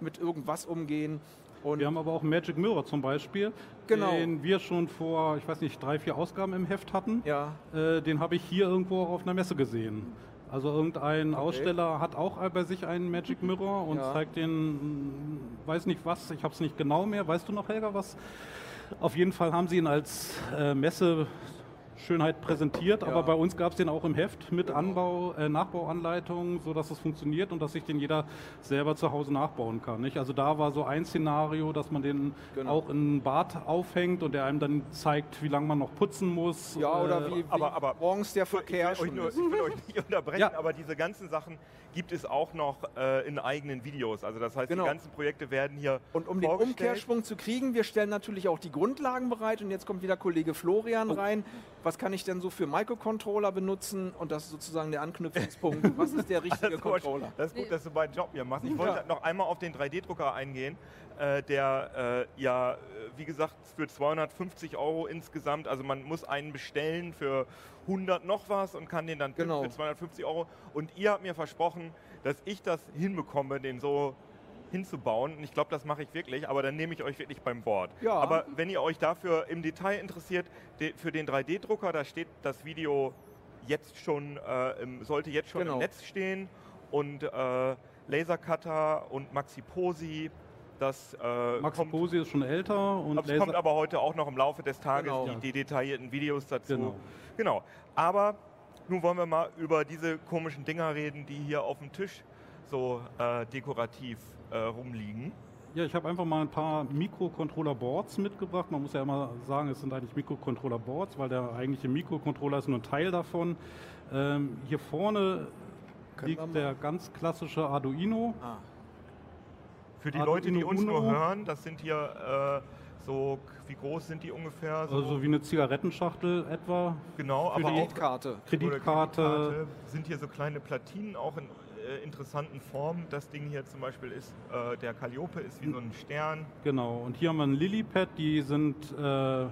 mit irgendwas umgehen? Und wir haben aber auch Magic Mirror zum Beispiel, genau. den wir schon vor, ich weiß nicht, drei, vier Ausgaben im Heft hatten. Ja. Äh, den habe ich hier irgendwo auf einer Messe gesehen. Also irgendein okay. Aussteller hat auch bei sich einen Magic Mirror und ja. zeigt den, weiß nicht was, ich habe es nicht genau mehr. Weißt du noch, Helga, was? Auf jeden Fall haben sie ihn als äh, Messe Schönheit präsentiert, ja. aber bei uns gab es den auch im Heft mit genau. Anbau, äh, Nachbauanleitungen, sodass es funktioniert und dass sich den jeder selber zu Hause nachbauen kann. Nicht? Also da war so ein Szenario, dass man den genau. auch in ein Bad aufhängt und der einem dann zeigt, wie lange man noch putzen muss. Ja, oder äh, wie, wie aber, aber morgens der Verkehr ich will, nur, ich will euch nicht unterbrechen, ja. aber diese ganzen Sachen gibt es auch noch äh, in eigenen Videos. Also das heißt, genau. die ganzen Projekte werden hier Und um den Umkehrschwung zu kriegen, wir stellen natürlich auch die Grundlagen bereit und jetzt kommt wieder Kollege Florian oh. rein. Was kann ich denn so für Microcontroller benutzen? Und das ist sozusagen der Anknüpfungspunkt. Was ist der richtige das Controller? Das ist gut, dass du meinen Job hier machst. Ich wollte ja. noch einmal auf den 3D-Drucker eingehen, äh, der äh, ja, wie gesagt, für 250 Euro insgesamt, also man muss einen bestellen für 100 noch was und kann den dann genau. für 250 Euro. Und ihr habt mir versprochen, dass ich das hinbekomme, den so hinzubauen. Und ich glaube, das mache ich wirklich, aber dann nehme ich euch wirklich beim Wort. Ja. Aber wenn ihr euch dafür im Detail interessiert, für den 3D-Drucker, da steht das Video jetzt schon, äh, im, sollte jetzt schon genau. im Netz stehen. Und äh, Lasercutter und Maxi Posi, das äh, Maxi kommt, Posi ist schon älter. Und es kommt aber heute auch noch im Laufe des Tages genau. die, die, detaillierten Videos dazu. Genau. genau. Aber nun wollen wir mal über diese komischen Dinger reden, die hier auf dem Tisch so äh, dekorativ äh, rumliegen. Ja, ich habe einfach mal ein paar Mikrocontroller-Boards mitgebracht. Man muss ja immer sagen, es sind eigentlich Mikrocontroller-Boards, weil der eigentliche Mikrocontroller ist nur ein Teil davon. Ähm, hier vorne Können liegt der ganz klassische Arduino. Ah. Für die Arduino Leute, die uns Uno. nur hören, das sind hier äh, So, wie groß sind die ungefähr? So also wie eine Zigarettenschachtel etwa. Genau, aber Kreditkarte. Auch Kreditkarte. Kreditkarte. Sind hier so kleine Platinen auch in äh, interessanten Formen. Das Ding hier zum Beispiel ist, äh, der Calliope ist wie so ein Stern. Genau, und hier haben wir ein Lilypad, die sind äh,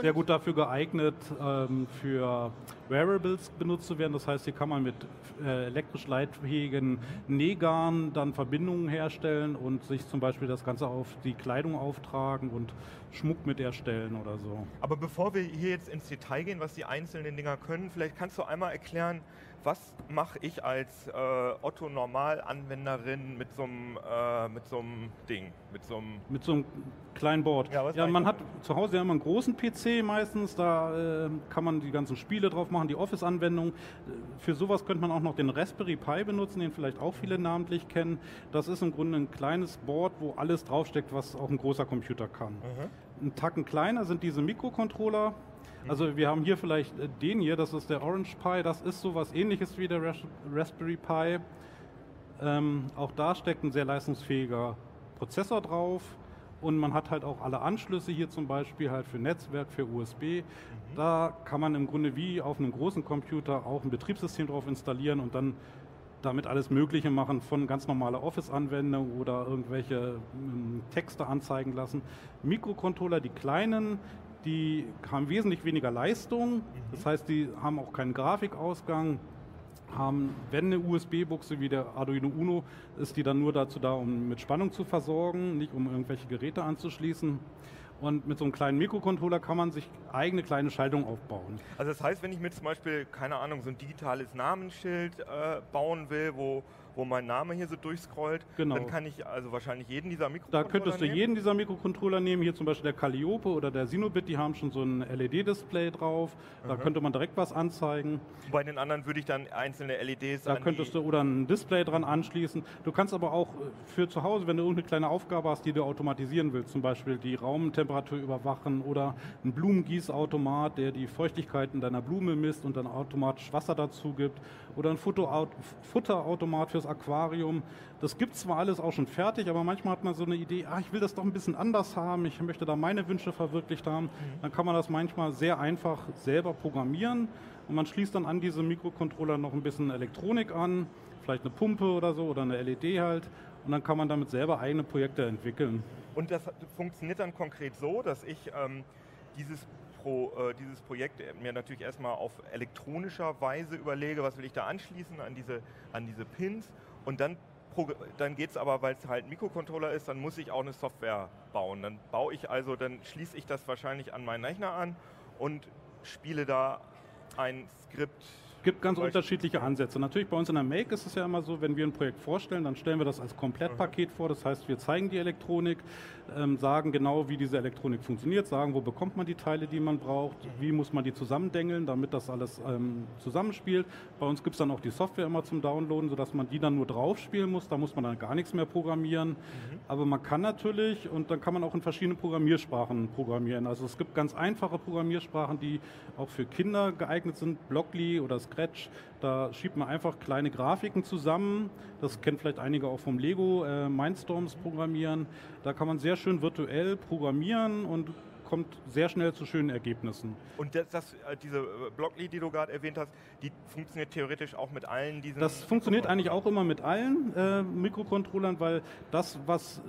sehr gut dafür geeignet, ähm, für Wearables benutzt zu werden. Das heißt, hier kann man mit äh, elektrisch leitfähigen Nähgarn dann Verbindungen herstellen und sich zum Beispiel das Ganze auf die Kleidung auftragen und Schmuck mit erstellen oder so. Aber bevor wir hier jetzt ins Detail gehen, was die einzelnen Dinger können, vielleicht kannst du einmal erklären, was mache ich als äh, Otto-Normal-Anwenderin mit so einem äh, mit so einem Ding, mit so einem mit so einem kleinen Board. Ja, ja man hat zu Hause ja immer einen großen PC meistens, da äh, kann man die ganzen Spiele drauf machen, die Office-Anwendung. Für sowas könnte man auch noch den Raspberry Pi benutzen, den vielleicht auch viele namentlich kennen. Das ist im Grunde ein kleines Board, wo alles draufsteckt, was auch ein großer Computer kann. Mhm. Ein Tacken kleiner sind diese Mikrocontroller. Also wir haben hier vielleicht äh, den hier, das ist der Orange Pi, das ist sowas ähnliches wie der Raspberry Pi. Ähm, auch da steckt ein sehr leistungsfähiger Prozessor drauf und man hat halt auch alle Anschlüsse hier zum Beispiel halt für Netzwerk, für USB. Mhm. Da kann man im Grunde wie auf einem großen Computer auch ein Betriebssystem drauf installieren und dann damit alles Mögliche machen, von ganz normaler Office-Anwendung oder irgendwelche ähm, Texte anzeigen lassen. Mikrocontroller, die kleinen, die haben wesentlich weniger Leistung, mhm. das heißt, die haben auch keinen Grafikausgang, haben, wenn eine USB-Buchse wie der Arduino Uno, ist die dann nur dazu da, um mit Spannung zu versorgen, nicht um irgendwelche Geräte anzuschließen. Und mit so einem kleinen Mikrocontroller kann man sich eigene kleine Schaltung aufbauen. Also das heißt, wenn ich mir zum Beispiel, keine Ahnung, so ein digitales Namensschild äh, bauen will, wo wo mein Name hier so durchscrollt, genau. dann kann ich also wahrscheinlich jeden dieser Mikrocontroller Da könntest du nehmen. jeden dieser Mikrocontroller nehmen, hier zum Beispiel der Calliope oder der Sinobit, die haben schon so ein LED-Display drauf, da mhm. könnte man direkt was anzeigen. Bei den anderen würde ich dann einzelne LEDs Da könntest du oder ein Display dran anschließen. Du kannst aber auch äh, für zu Hause, wenn du irgendeine kleine Aufgabe hast, die du automatisieren willst, zum Beispiel die Raumtemperatur überwachen oder ein Blumengießautomat, der die Feuchtigkeit in deiner Blume misst und dann automatisch Wasser dazu gibt oder ein Futterautomat fürs Aquarium. Das gibt zwar alles auch schon fertig, aber manchmal hat man so eine Idee, ah, ich will das doch ein bisschen anders haben, ich möchte da meine Wünsche verwirklicht haben. Mhm. Dann kann man das manchmal sehr einfach selber programmieren und man schließt dann an diese Mikrocontroller noch ein bisschen Elektronik an, vielleicht eine Pumpe oder so oder eine LED halt und dann kann man damit selber eigene Projekte entwickeln. Und das funktioniert dann konkret so, dass ich ähm, dieses Pro, äh, dieses Projekt mir natürlich erstmal auf elektronischer Weise überlege, was will ich da anschließen an diese, an diese Pins und dann, dann geht es aber, weil es halt ein Mikrocontroller ist, dann muss ich auch eine Software bauen. Dann baue ich also, dann schließe ich das wahrscheinlich an meinen Rechner an und spiele da ein Skript gibt ganz unterschiedliche Ansätze. Natürlich bei uns in der Make ist es ja immer so, wenn wir ein Projekt vorstellen, dann stellen wir das als Komplettpaket vor. Das heißt, wir zeigen die Elektronik, ähm, sagen genau, wie diese Elektronik funktioniert, sagen, wo bekommt man die Teile, die man braucht, wie muss man die zusammendengeln, damit das alles ähm, zusammenspielt. Bei uns gibt es dann auch die Software immer zum Downloaden, sodass man die dann nur drauf spielen muss. Da muss man dann gar nichts mehr programmieren. Mhm. Aber man kann natürlich, und dann kann man auch in verschiedenen Programmiersprachen programmieren. Also es gibt ganz einfache Programmiersprachen, die auch für Kinder geeignet sind, Blockly oder Scratch. Da schiebt man einfach kleine Grafiken zusammen. Das kennt vielleicht einige auch vom Lego äh, Mindstorms programmieren. Da kann man sehr schön virtuell programmieren und kommt sehr schnell zu schönen Ergebnissen. Und das, das, äh, diese äh, Blockly, die du gerade erwähnt hast, die funktioniert theoretisch auch mit allen diesen... Das funktioniert eigentlich auch immer mit allen äh, Mikrocontrollern, weil das, was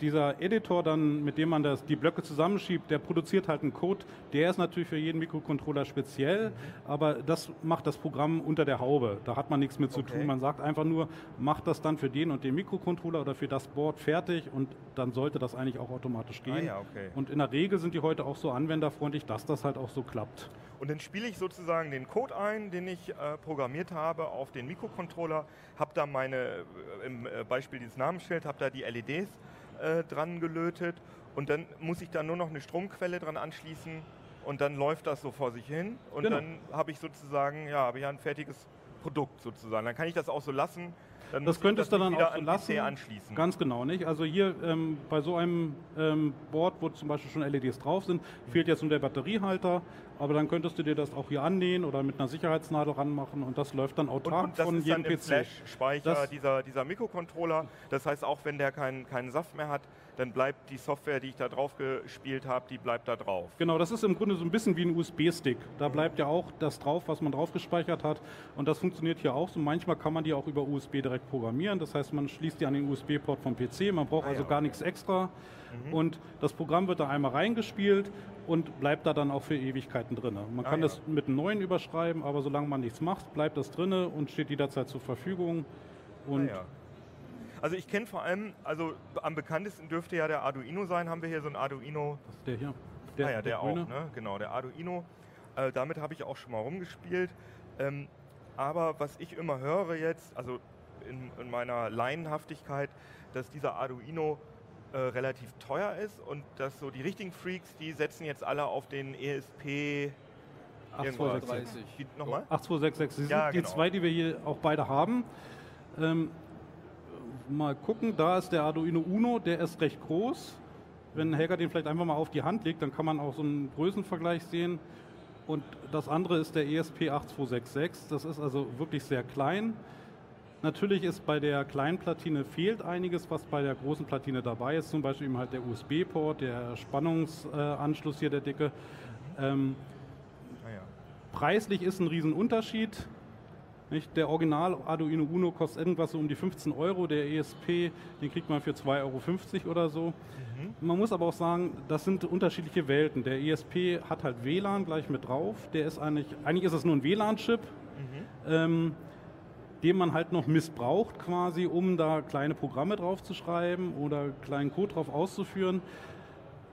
dieser Editor dann, mit dem man das, die Blöcke zusammenschiebt, der produziert halt einen Code, der ist natürlich für jeden Mikrocontroller speziell, mhm. aber das macht das Programm unter der Haube. Da hat man nichts mit zu okay. tun. Man sagt einfach nur, macht das dann für den und den Mikrocontroller oder für das Board fertig und dann sollte das eigentlich auch automatisch gehen. Ah, ja, okay. Und in der Regel sind die heute auch so anwenderfreundlich, dass das halt auch so klappt. Und dann spiele ich sozusagen den Code ein, den ich äh, programmiert habe auf den Mikrocontroller, habe da meine, äh, im äh, Beispiel dieses Namensschild, habe da die LEDs äh, dran gelötet und dann muss ich da nur noch eine Stromquelle dran anschließen und dann läuft das so vor sich hin und genau. dann habe ich sozusagen, ja, habe ich ja ein fertiges Produkt sozusagen. Dann kann ich das auch so lassen, Dann das könntest du dann auch so lassen. Anschließen. Ganz genau, nicht? Also hier ähm, bei so einem ähm, Board, wo zum Beispiel schon LEDs drauf sind, mhm. fehlt jetzt nur der Batteriehalter, aber dann könntest du dir das auch hier annähen oder mit einer Sicherheitsnadel ranmachen und das läuft dann autark und, und von jedem PC. Flash-Speicher dieser, dieser Mikrocontroller. Das heißt, auch wenn der keinen, keinen Saft mehr hat, dann bleibt die Software, die ich da drauf gespielt habe, die bleibt da drauf. Genau, das ist im Grunde so ein bisschen wie ein USB-Stick. Da bleibt ja auch das drauf, was man drauf gespeichert hat. Und das funktioniert hier auch so. Manchmal kann man die auch über USB direkt programmieren. Das heißt, man schließt die an den USB-Port vom PC. Man braucht ah, also ja. gar nichts extra. Mhm. Und das Programm wird da einmal reingespielt und bleibt da dann auch für Ewigkeiten drin. Man ah, kann ja. das mit einem neuen überschreiben, aber solange man nichts macht, bleibt das drin und steht jederzeit zur Verfügung. Und ah, ja. Also ich kenne vor allem, also am bekanntesten dürfte ja der Arduino sein. Haben wir hier so ein Arduino? Das ist der hier. Der, ah ja, der, der auch, ne? Genau, der Arduino. Äh, damit habe ich auch schon mal rumgespielt. Ähm, aber was ich immer höre jetzt, also in, in meiner Laienhaftigkeit, dass dieser Arduino äh, relativ teuer ist und dass so die richtigen Freaks, die setzen jetzt alle auf den ESP 8266. Die, nochmal? 8266. Das ja, sind genau. die zwei, die wir hier auch beide haben. Ähm, mal gucken, da ist der Arduino Uno, der ist recht groß. Wenn Helga den vielleicht einfach mal auf die Hand legt, dann kann man auch so einen Größenvergleich sehen. Und das andere ist der ESP8266. Das ist also wirklich sehr klein. Natürlich ist bei der kleinen Platine fehlt einiges, was bei der großen Platine dabei ist. Zum Beispiel eben halt der USB-Port, der Spannungsanschluss hier, der dicke. Ähm, ah ja. Preislich ist ein Riesenunterschied. Nicht? Der Original Arduino Uno kostet irgendwas so um die 15 Euro, der ESP, den kriegt man für 2,50 Euro oder so. Mhm. Man muss aber auch sagen, das sind unterschiedliche Welten. Der ESP hat halt WLAN gleich mit drauf. Der ist eigentlich, eigentlich ist es nur ein WLAN-Chip, mhm. ähm, den man halt noch missbraucht quasi, um da kleine Programme drauf zu schreiben oder kleinen Code drauf auszuführen.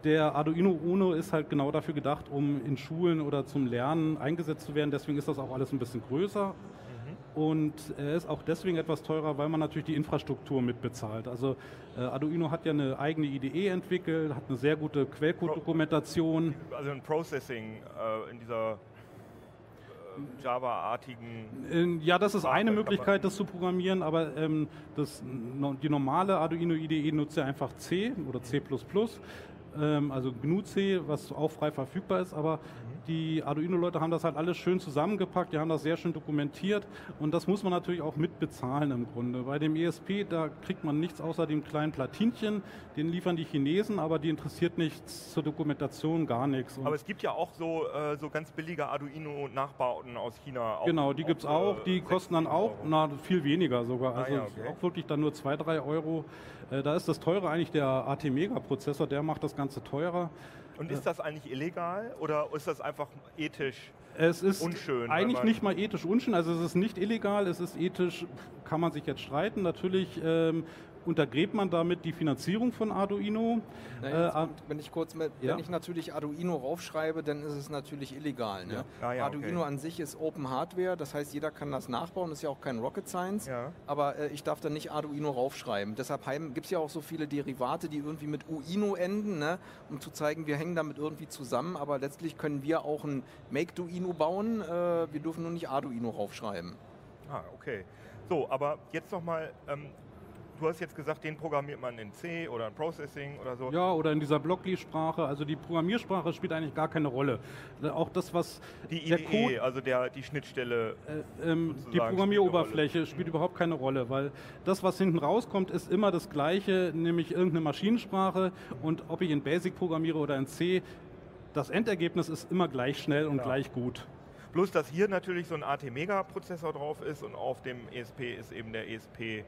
Der Arduino Uno ist halt genau dafür gedacht, um in Schulen oder zum Lernen eingesetzt zu werden. Deswegen ist das auch alles ein bisschen größer. Und er ist auch deswegen etwas teurer, weil man natürlich die Infrastruktur mitbezahlt. Also äh, Arduino hat ja eine eigene IDE entwickelt, hat eine sehr gute Quellcode-Dokumentation. Also ein Processing äh, in dieser Java-artigen. Ja, das ist eine Möglichkeit, das zu programmieren, aber ähm, das, die normale Arduino IDE nutzt ja einfach C oder C++, ähm, also GNU-C, was auch frei verfügbar ist, aber die Arduino-Leute haben das halt alles schön zusammengepackt, die haben das sehr schön dokumentiert und das muss man natürlich auch mit bezahlen im Grunde. Bei dem ESP, da kriegt man nichts außer dem kleinen Platinchen, den liefern die Chinesen, aber die interessiert nichts zur Dokumentation, gar nichts. Und aber es gibt ja auch so, äh, so ganz billige Arduino-Nachbauten aus China. Auch, genau, die gibt es auch, die kosten dann auch na, viel weniger sogar, also ah, ja, okay. auch wirklich dann nur 2, 3 Euro. Äh, da ist das teure eigentlich der AT-Mega-Prozessor, der macht das Ganze teurer. Und ist das eigentlich illegal oder ist das einfach ethisch es ist unschön? Eigentlich nicht mal ethisch unschön. Also es ist nicht illegal, es ist ethisch, kann man sich jetzt streiten. Natürlich ähm, untergräbt man damit die Finanzierung von Arduino. Na, äh, wenn ich kurz mit, ja? wenn ich natürlich Arduino raufschreibe, dann ist es natürlich illegal. Ne? Ja. Ah, ja, Arduino okay. an sich ist Open Hardware, das heißt, jeder kann das nachbauen, das ist ja auch kein Rocket Science, aber äh, ich darf da nicht Arduino raufschreiben. Deshalb gibt es ja auch so viele Derivate, die irgendwie mit Uino enden, ne? um zu zeigen, wir hängen damit irgendwie zusammen, aber letztlich können wir auch ein Make-Duino bauen, äh, wir dürfen nur nicht Arduino raufschreiben. Ah, okay. So, aber jetzt nochmal, ähm, du hast jetzt gesagt, den programmiert man in C oder in Processing oder so. Ja, oder in dieser Blockly-Sprache. Also die Programmiersprache spielt eigentlich gar keine Rolle. Auch das, was die IDE, Code, also der, die Schnittstelle. Äh, ähm, die Programmieroberfläche spielt, spielt überhaupt keine Rolle, weil das, was hinten rauskommt, ist immer das Gleiche, nämlich irgendeine Maschinensprache. Und ob ich in Basic programmiere oder in C, das Endergebnis ist immer gleich schnell und ja. gleich gut. Bloß, dass hier natürlich so ein AT-Mega-Prozessor drauf ist und auf dem ESP ist eben der ESP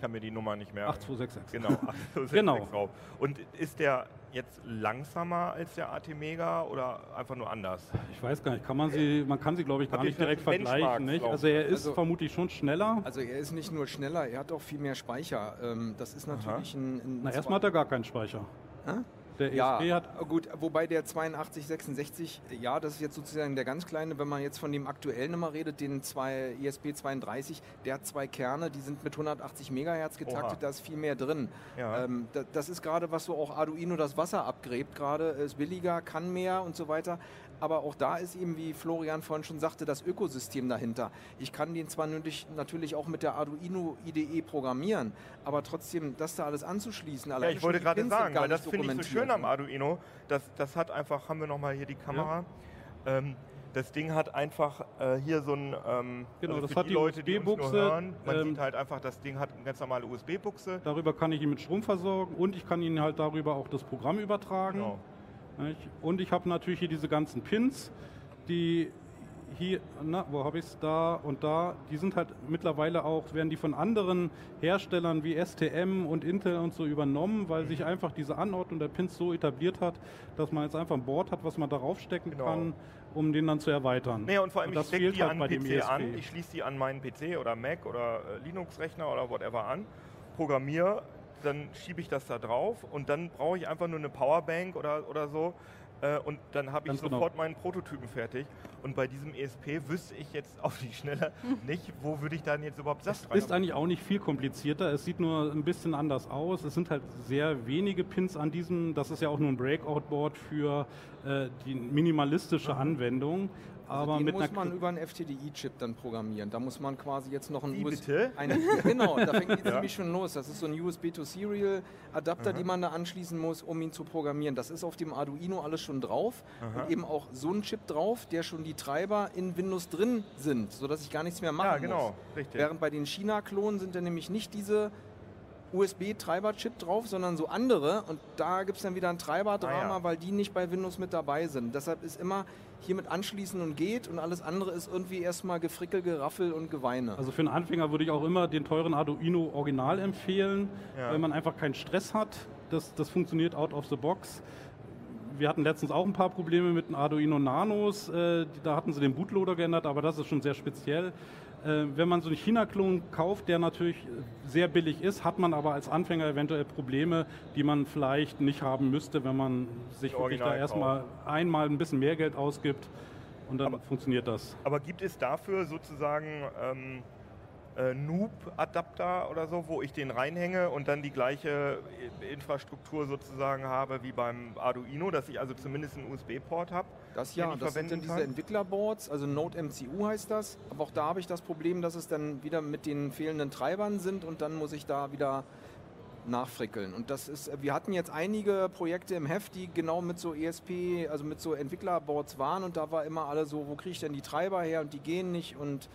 kann mir die Nummer nicht mehr. 8266. Genau, 8266 genau. drauf. Und ist der jetzt langsamer als der AT Mega oder einfach nur anders? Ich weiß gar nicht. Kann man sie, man kann sie glaube ich gar nicht direkt vergleichen. Nicht? Also er ist also, vermutlich schon schneller. Also er ist nicht nur schneller, er hat auch viel mehr Speicher. Ähm, das ist natürlich Aha. ein, ein. Na erstmal hat er gar keinen Speicher. Ha? Der ja, ESP hat gut, wobei der 8266, ja, das ist jetzt sozusagen der ganz kleine, wenn man jetzt von dem aktuellen immer redet, den zwei ESP 32, der hat zwei Kerne, die sind mit 180 Megahertz getaktet, Oha. da ist viel mehr drin. Ja. Ähm, das, das ist gerade, was so auch Arduino das Wasser abgräbt gerade, ist billiger, kann mehr und so weiter aber auch da ist eben, wie Florian vorhin schon sagte, das Ökosystem dahinter. Ich kann den zwar natürlich auch mit der Arduino IDE programmieren, aber trotzdem, das da alles anzuschließen, ja, ich wollte gerade sagen, weil das finde ich so schön am Arduino, das, das hat einfach, haben wir nochmal hier die Kamera, ja. ähm, das Ding hat einfach äh, hier so ein, ähm, genau, also das hat die, Leute, die USB-Buchse. Hören, man ähm, sieht halt einfach, das Ding hat eine ganz normale USB-Buchse. Darüber kann ich ihn mit Strom versorgen und ich kann ihn halt darüber auch das Programm übertragen. Genau. Und ich habe natürlich hier diese ganzen Pins, die hier, na, wo habe ich es da und da, die sind halt mittlerweile auch, werden die von anderen Herstellern wie STM und Intel und so übernommen, weil sich einfach diese Anordnung der Pins so etabliert hat, dass man jetzt einfach ein Board hat, was man darauf stecken genau. kann, um den dann zu erweitern. Naja, und vor allem, und ich stecke die halt an PC an, ich schließe die an meinen PC oder Mac oder äh, Linux-Rechner oder whatever an, programmiere dann schiebe ich das da drauf und dann brauche ich einfach nur eine Powerbank oder, oder so äh, und dann habe ich Ganz genau. sofort genau. meinen Prototypen fertig. Und bei diesem ESP wüsste ich jetzt auf die Schnelle nicht, wo würde ich dann jetzt überhaupt Saft rein. Ist eigentlich auch nicht viel komplizierter. Es sieht nur ein bisschen anders aus. Es sind halt sehr wenige Pins an diesem. Das ist ja auch nur ein Breakout-Board für äh, die minimalistische mhm. Anwendung. Also aber den muss man über einen FTDI-Chip dann programmieren. Da muss man quasi jetzt noch einen USB. Genau, da fängt jetzt nämlich schon los. Das ist so ein USB-to-Serial-Adapter, den man da anschließen muss, um ihn zu programmieren. Das ist auf dem Arduino alles schon drauf Aha. und eben auch so ein Chip drauf, der schon die Treiber in Windows drin sind, sodass ich gar nichts mehr machen ja, genau, muss. Richtig. Während bei den China-Klonen sind dann nämlich nicht diese USB-Treiber-Chip drauf, sondern so andere. Und da gibt es dann wieder ein Treiberdrama, ah, ja. weil die nicht bei Windows mit dabei sind. Deshalb ist immer hier mit anschließen und geht und alles andere ist irgendwie erstmal Gefrickel, Geraffel und Geweine. Also für einen Anfänger würde ich auch immer den teuren Arduino Original empfehlen, ja. wenn man einfach keinen Stress hat. Das, das funktioniert out of the box. Wir hatten letztens auch ein paar Probleme mit den Arduino Nanos. Äh, da hatten sie den Bootloader geändert, aber das ist schon sehr speziell. Äh, wenn man so einen China-Klon kauft, der natürlich sehr billig ist, hat man aber als Anfänger eventuell Probleme, die man vielleicht nicht haben müsste, wenn man sich wirklich da erstmal einmal ein bisschen mehr Geld ausgibt und dann aber, funktioniert das. Aber gibt es dafür sozusagen ähm, äh, Noob-Adapter oder so, wo ich den reinhänge und dann die gleiche Infrastruktur sozusagen habe wie beim Arduino, dass ich also zumindest einen USB-Port habe? Das ja, das sind dann diese Entwicklerboards, also Node MCU heißt das. Aber auch da habe ich das Problem, dass es dann wieder mit den fehlenden Treibern sind und dann muss ich da wieder nachfrickeln. Und das ist, wir hatten jetzt einige Projekte im Heft, die genau mit so ESP, also mit so Entwicklerboards waren und da war immer alle so, wo kriege ich denn die Treiber her und die gehen nicht und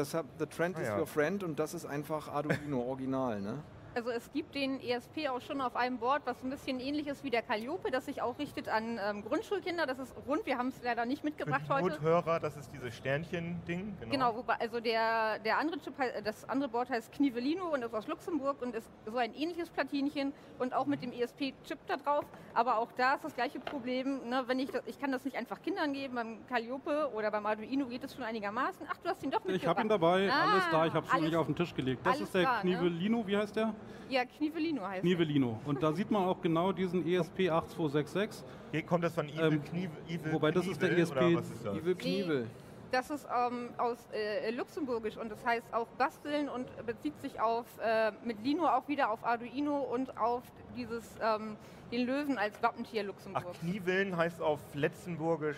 deshalb The Trend ah, is ja. your friend und das ist einfach Arduino Original, ne? Also es gibt den ESP auch schon auf einem Board, was ein bisschen ähnlich ist wie der Calliope, das sich auch richtet an ähm, Grundschulkinder. Das ist rund, wir haben es leider nicht mitgebracht Für heute. Hörer, das ist dieses Sternchen-Ding. Genau, genau wobei, also der, der andere Chip, das andere Board heißt Knivelino und ist aus Luxemburg und ist so ein ähnliches Platinchen und auch mit dem ESP-Chip da drauf. Aber auch da ist das gleiche Problem, ne, wenn ich, das, ich kann das nicht einfach Kindern geben, beim Calliope oder beim Arduino geht es schon einigermaßen. Ach, du hast ihn doch mitgebracht. Ich habe ihn dabei, ah, alles da, ich habe es schon nicht auf den Tisch gelegt. Das ist der da, ne? Knivelino, wie heißt der? Ja, Knivelino heißt Knivelino. Und da sieht man auch genau diesen ESP 8266. Hier kommt das von Evil, ähm, Knievel, Evil Wobei das ist der ESP. Ist das? Evil Knievel. Das ist ähm, aus äh, Luxemburgisch und das heißt auch basteln und bezieht sich auf äh, mit Lino auch wieder auf Arduino und auf dieses ähm, den Löwen als Wappentier Luxemburg. Ach, Knieveln heißt auf Letztenburgisch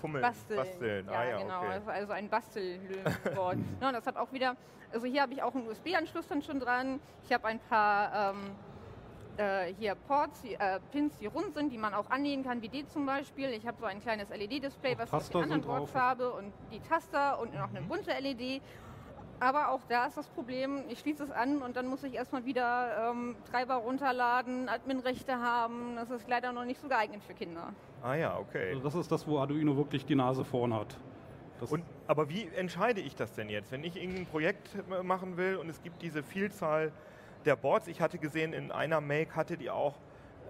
Fummeln. Basteln. Basteln. Ja, ah, ja, genau. Okay. Also, also ein Bastellöwenboard. ja, das hat auch wieder, also hier habe ich auch einen USB-Anschluss dann schon dran. Ich habe ein paar ähm, äh, hier Ports, äh, Pins, die rund sind, die man auch annähen kann, wie die zum Beispiel. Ich habe so ein kleines LED-Display, was ich auf den anderen Boards habe und die Taster und noch eine bunte LED. Aber auch da ist das Problem, ich schließe es an und dann muss ich erstmal wieder ähm, Treiber runterladen, Adminrechte haben. Das ist leider noch nicht so geeignet für Kinder. Ah ja, okay. Also das ist das, wo Arduino wirklich die Nase vorn hat. Und, aber wie entscheide ich das denn jetzt? Wenn ich irgendein Projekt machen will und es gibt diese Vielzahl der Boards, ich hatte gesehen, in einer Make hatte die auch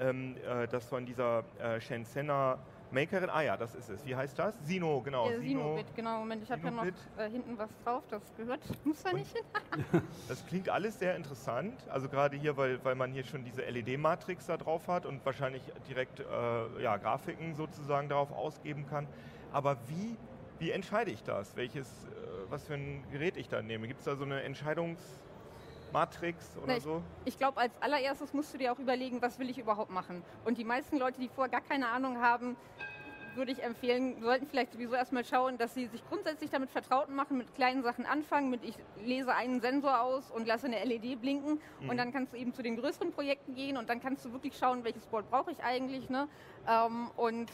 ähm, äh, das von dieser äh, Shenzhener Makerin, ah ja, das ist es. Wie heißt das? Sino, genau. Ja, Sinobit, genau. Moment, ich habe ja noch äh, hinten was drauf, das gehört, muss da nicht hin. das klingt alles sehr interessant. Also gerade hier, weil, weil man hier schon diese LED-Matrix da drauf hat und wahrscheinlich direkt äh, ja, Grafiken sozusagen darauf ausgeben kann. Aber wie, wie entscheide ich das? Welches, äh, was für ein Gerät ich da nehme? Gibt es da so eine Entscheidungs- Matrix oder Na, so? Ich, ich glaube, als allererstes musst du dir auch überlegen, was will ich überhaupt machen. Und die meisten Leute, die vorher gar keine Ahnung haben, würde ich empfehlen, sollten vielleicht sowieso erstmal schauen, dass sie sich grundsätzlich damit vertraut machen, mit kleinen Sachen anfangen, mit ich lese einen Sensor aus und lasse eine LED blinken mhm. und dann kannst du eben zu den größeren Projekten gehen und dann kannst du wirklich schauen, welches Board brauche ich eigentlich. Ne? Ähm, und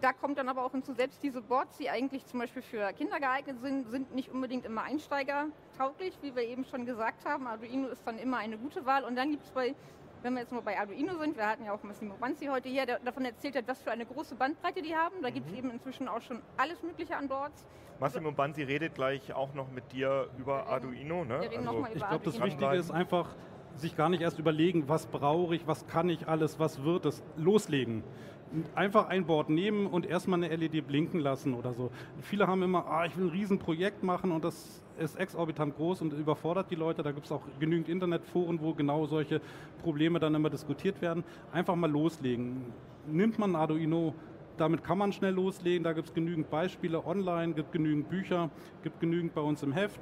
da kommt dann aber auch hinzu, selbst diese Boards, die eigentlich zum Beispiel für Kinder geeignet sind, sind nicht unbedingt immer einsteigertauglich, wie wir eben schon gesagt haben. Arduino ist dann immer eine gute Wahl. Und dann gibt es bei, wenn wir jetzt nur bei Arduino sind, wir hatten ja auch Massimo Banzi heute hier, der davon erzählt hat, was für eine große Bandbreite die haben. Da mhm. gibt es eben inzwischen auch schon alles Mögliche an Boards. Massimo Banzi redet gleich auch noch mit dir über wir Arduino. Ne? Wir also, ich glaube, das Wichtige ist einfach, sich gar nicht erst überlegen, was brauche ich, was kann ich alles, was wird es, loslegen einfach ein Board nehmen und erstmal eine LED blinken lassen oder so. Viele haben immer, ah, ich will ein Riesenprojekt machen und das ist exorbitant groß und überfordert die Leute. Da gibt es auch genügend Internetforen, wo genau solche Probleme dann immer diskutiert werden. Einfach mal loslegen. Nimmt man ein Arduino, damit kann man schnell loslegen. Da gibt es genügend Beispiele online, gibt genügend Bücher, gibt genügend bei uns im Heft.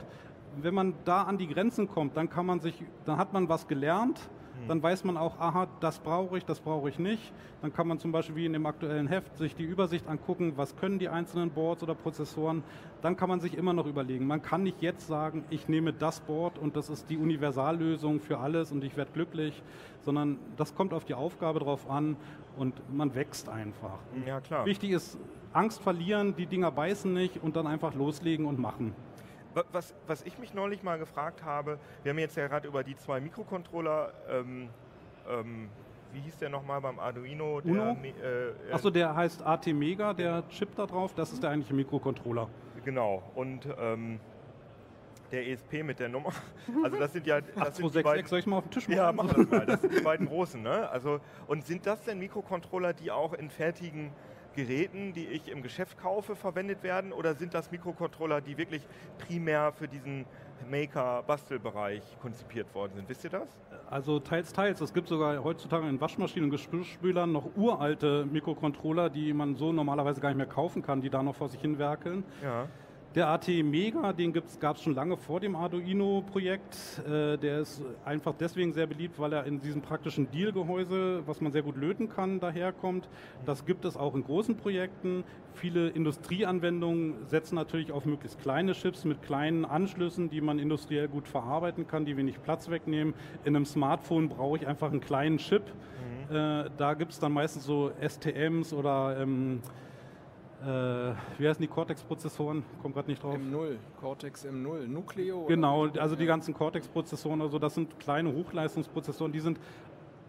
Wenn man da an die Grenzen kommt, dann kann man sich, dann hat man was gelernt dann weiß man auch, aha, das brauche ich, das brauche ich nicht. Dann kann man zum Beispiel wie in dem aktuellen Heft sich die Übersicht angucken, was können die einzelnen Boards oder Prozessoren. Dann kann man sich immer noch überlegen. Man kann nicht jetzt sagen, ich nehme das Board und das ist die Universallösung für alles und ich werde glücklich, sondern das kommt auf die Aufgabe drauf an und man wächst einfach. Ja, klar. Wichtig ist, Angst verlieren, die Dinger beißen nicht und dann einfach loslegen und machen. Was, was ich mich neulich mal gefragt habe, wir haben jetzt ja gerade über die zwei Mikrocontroller, ähm, ähm, wie hieß der nochmal beim Arduino? Der, Uno? Äh, äh, Achso, der heißt AT Mega, der Chip da drauf, das ist der eigentliche Mikrocontroller. Genau, und ähm, der ESP mit der Nummer. Also das sind ja das 8, sind 2, 6, beiden, soll ich mal auf den Tisch machen? Ja, mach das mal. Das sind die beiden großen. Ne? Also, und sind das denn Mikrocontroller, die auch in fertigen Geräten, die ich im Geschäft kaufe, verwendet werden? Oder sind das Mikrocontroller, die wirklich primär für diesen Maker-Bastelbereich konzipiert worden sind? Wisst ihr das? Also teils, teils. Es gibt sogar heutzutage in Waschmaschinen und Geschirrspülern noch uralte Mikrocontroller, die man so normalerweise gar nicht mehr kaufen kann, die da noch vor sich hin werkeln. Ja. Der AT Mega, den gab es schon lange vor dem Arduino-Projekt. Äh, der ist einfach deswegen sehr beliebt, weil er in diesem praktischen Deal-Gehäuse, was man sehr gut löten kann, daherkommt. Das gibt es auch in großen Projekten. Viele Industrieanwendungen setzen natürlich auf möglichst kleine Chips mit kleinen Anschlüssen, die man industriell gut verarbeiten kann, die wenig Platz wegnehmen. In einem Smartphone brauche ich einfach einen kleinen Chip. Mhm. Äh, da gibt es dann meistens so STMs oder ähm, äh, wie heißen die Cortex-Prozessoren? Kommt gerade nicht drauf. M0, Cortex M0, Nucleo? Genau, also die ganzen Cortex-Prozessoren, also das sind kleine Hochleistungsprozessoren, die sind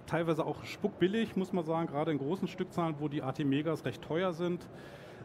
teilweise auch spuckbillig, muss man sagen, gerade in großen Stückzahlen, wo die AT-Megas recht teuer sind.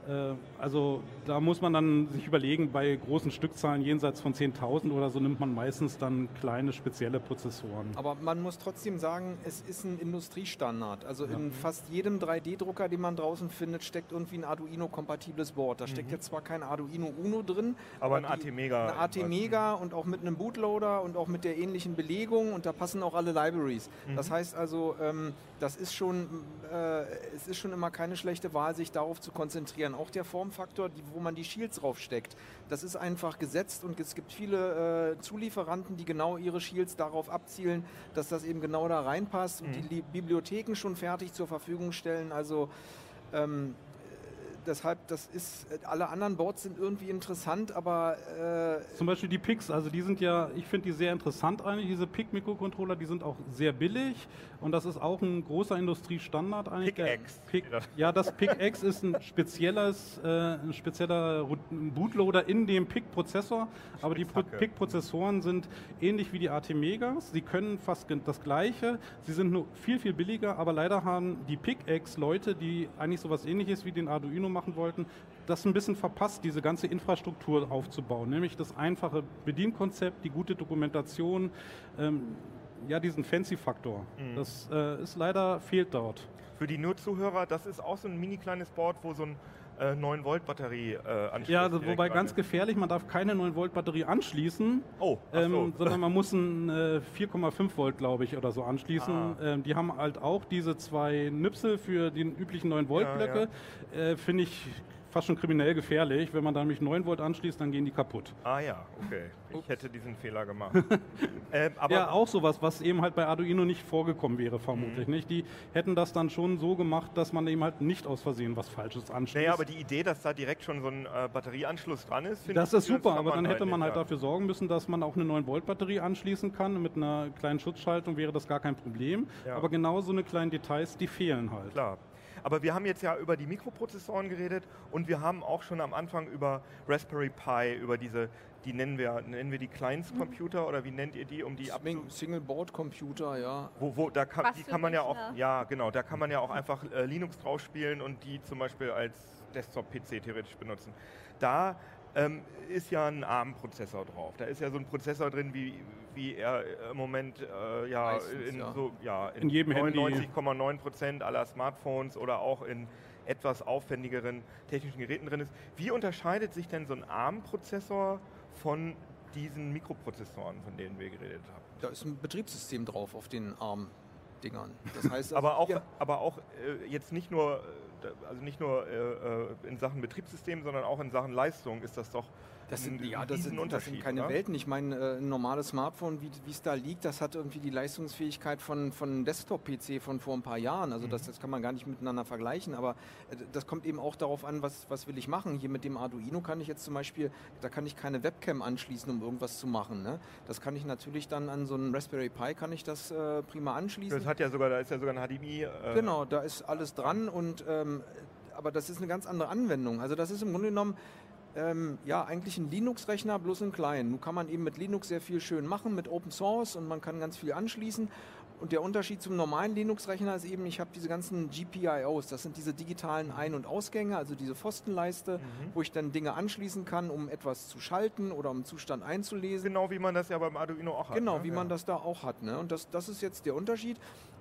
Äh, also da muss man dann sich überlegen, bei großen Stückzahlen jenseits von 10.000 oder so nimmt man meistens dann kleine spezielle Prozessoren. Aber man muss trotzdem sagen, es ist ein Industriestandard. Also ja. in fast jedem 3D-Drucker, den man draußen findet, steckt irgendwie ein Arduino-kompatibles Board. Da mhm. steckt jetzt zwar kein Arduino Uno drin, aber, aber ein AT-Mega. Ein AT-Mega und auch mit einem Bootloader und auch mit der ähnlichen Belegung und da passen auch alle Libraries. Mhm. Das heißt also, ähm, das ist schon, äh, es ist schon immer keine schlechte Wahl, sich darauf zu konzentrieren. Auch der Formfaktor, die, wo man die Shields draufsteckt, das ist einfach gesetzt und es gibt viele äh, Zulieferanten, die genau ihre Shields darauf abzielen, dass das eben genau da reinpasst und mhm. die Bibliotheken schon fertig zur Verfügung stellen. Also ähm, deshalb, das ist, alle anderen Boards sind irgendwie interessant, aber... Äh Zum Beispiel die PICs, also die sind ja, ich finde die sehr interessant eigentlich, diese PIC-Mikrocontroller, die sind auch sehr billig und das ist auch ein großer Industriestandard eigentlich. PIC-X. PIC, ja, das PIC-X ist ein spezielles, äh, ein spezieller Bootloader in dem PIC-Prozessor, aber die PIC-Prozessoren sind ähnlich wie die AT-Megas, sie können fast das gleiche, sie sind nur viel, viel billiger, aber leider haben die PIC-X Leute, die eigentlich sowas ähnliches wie den Arduino machen wollten, das ein bisschen verpasst, diese ganze Infrastruktur aufzubauen, nämlich das einfache Bedienkonzept, die gute Dokumentation, ähm, ja, diesen Fancy-Faktor. Mhm. Das äh, ist leider fehlt dort. Für die Nur-Zuhörer, das ist auch so ein mini kleines Board, wo so ein äh, 9 Volt Batterie äh, anschließen. Ja, also, wobei ganz gefährlich, man darf keine 9 Volt Batterie anschließen, oh, ähm, so. sondern man muss ein äh, 4,5 Volt, glaube ich, oder so anschließen. Ah. Ähm, die haben halt auch diese zwei Nüpsel für die üblichen 9 Volt Blöcke. Ja, ja. Äh, Finde ich fast schon kriminell gefährlich. Wenn man da nämlich 9 Volt anschließt, dann gehen die kaputt. Ah ja, okay. Ich Ups. hätte diesen Fehler gemacht. ähm, ja, auch sowas, was eben halt bei Arduino nicht vorgekommen wäre, vermutlich. Mhm. Nicht? Die hätten das dann schon so gemacht, dass man eben halt nicht aus Versehen was Falsches anschließt. Naja, aber die Idee, dass da direkt schon so ein äh, Batterieanschluss dran ist, finde ich. Das ist super, aber dann hätte man halt dafür sorgen müssen, dass man auch eine 9 Volt Batterie anschließen kann. Mit einer kleinen Schutzschaltung wäre das gar kein Problem. Ja. Aber genau so eine kleinen Details, die fehlen halt. Klar. Aber wir haben jetzt ja über die Mikroprozessoren geredet und wir haben auch schon am Anfang über Raspberry Pi, über diese, die nennen wir, nennen wir die Kleinstcomputer mhm. oder wie nennt ihr die, um die Single, Single Board Computer, ja. Wo, wo da kann, die kann man ja auch, ja genau, da kann man ja auch einfach äh, Linux drauf spielen und die zum Beispiel als Desktop-PC theoretisch benutzen. Da ähm, ist ja ein ARM-Prozessor drauf. Da ist ja so ein Prozessor drin, wie, wie er im Moment äh, ja, Meistens, in, ja. So, ja, in, in jedem 99,9 Prozent aller Smartphones oder auch in etwas aufwendigeren technischen Geräten drin ist. Wie unterscheidet sich denn so ein ARM-Prozessor von diesen Mikroprozessoren, von denen wir geredet haben? Da ist ein Betriebssystem drauf auf den ARM-Dingern. Das heißt also aber auch, aber auch äh, jetzt nicht nur also nicht nur äh, äh, in Sachen Betriebssystem, sondern auch in Sachen Leistung ist das doch das sind, ja, das sind, das sind keine oder? Welten. Ich meine, äh, ein normales Smartphone, wie es da liegt, das hat irgendwie die Leistungsfähigkeit von, von Desktop-PC von vor ein paar Jahren. Also mhm. das, das kann man gar nicht miteinander vergleichen. Aber äh, das kommt eben auch darauf an, was, was will ich machen. Hier mit dem Arduino kann ich jetzt zum Beispiel, da kann ich keine Webcam anschließen, um irgendwas zu machen. Ne? Das kann ich natürlich dann an so einen Raspberry Pi, kann ich das äh, prima anschließen. Das hat ja sogar, da ist ja sogar ein HDMI. Äh genau, da ist alles dran und ähm, aber das ist eine ganz andere Anwendung. Also das ist im Grunde genommen ähm, ja, eigentlich ein Linux-Rechner, bloß in klein. Nun kann man eben mit Linux sehr viel schön machen, mit Open Source und man kann ganz viel anschließen. Und der Unterschied zum normalen Linux-Rechner ist eben, ich habe diese ganzen GPIOs, das sind diese digitalen Ein- und Ausgänge, also diese Pfostenleiste, mhm. wo ich dann Dinge anschließen kann, um etwas zu schalten oder um Zustand einzulesen. Genau wie man das ja beim Arduino auch hat. Genau, ne? wie ja. man das da auch hat. Ne? Und das, das ist jetzt der Unterschied.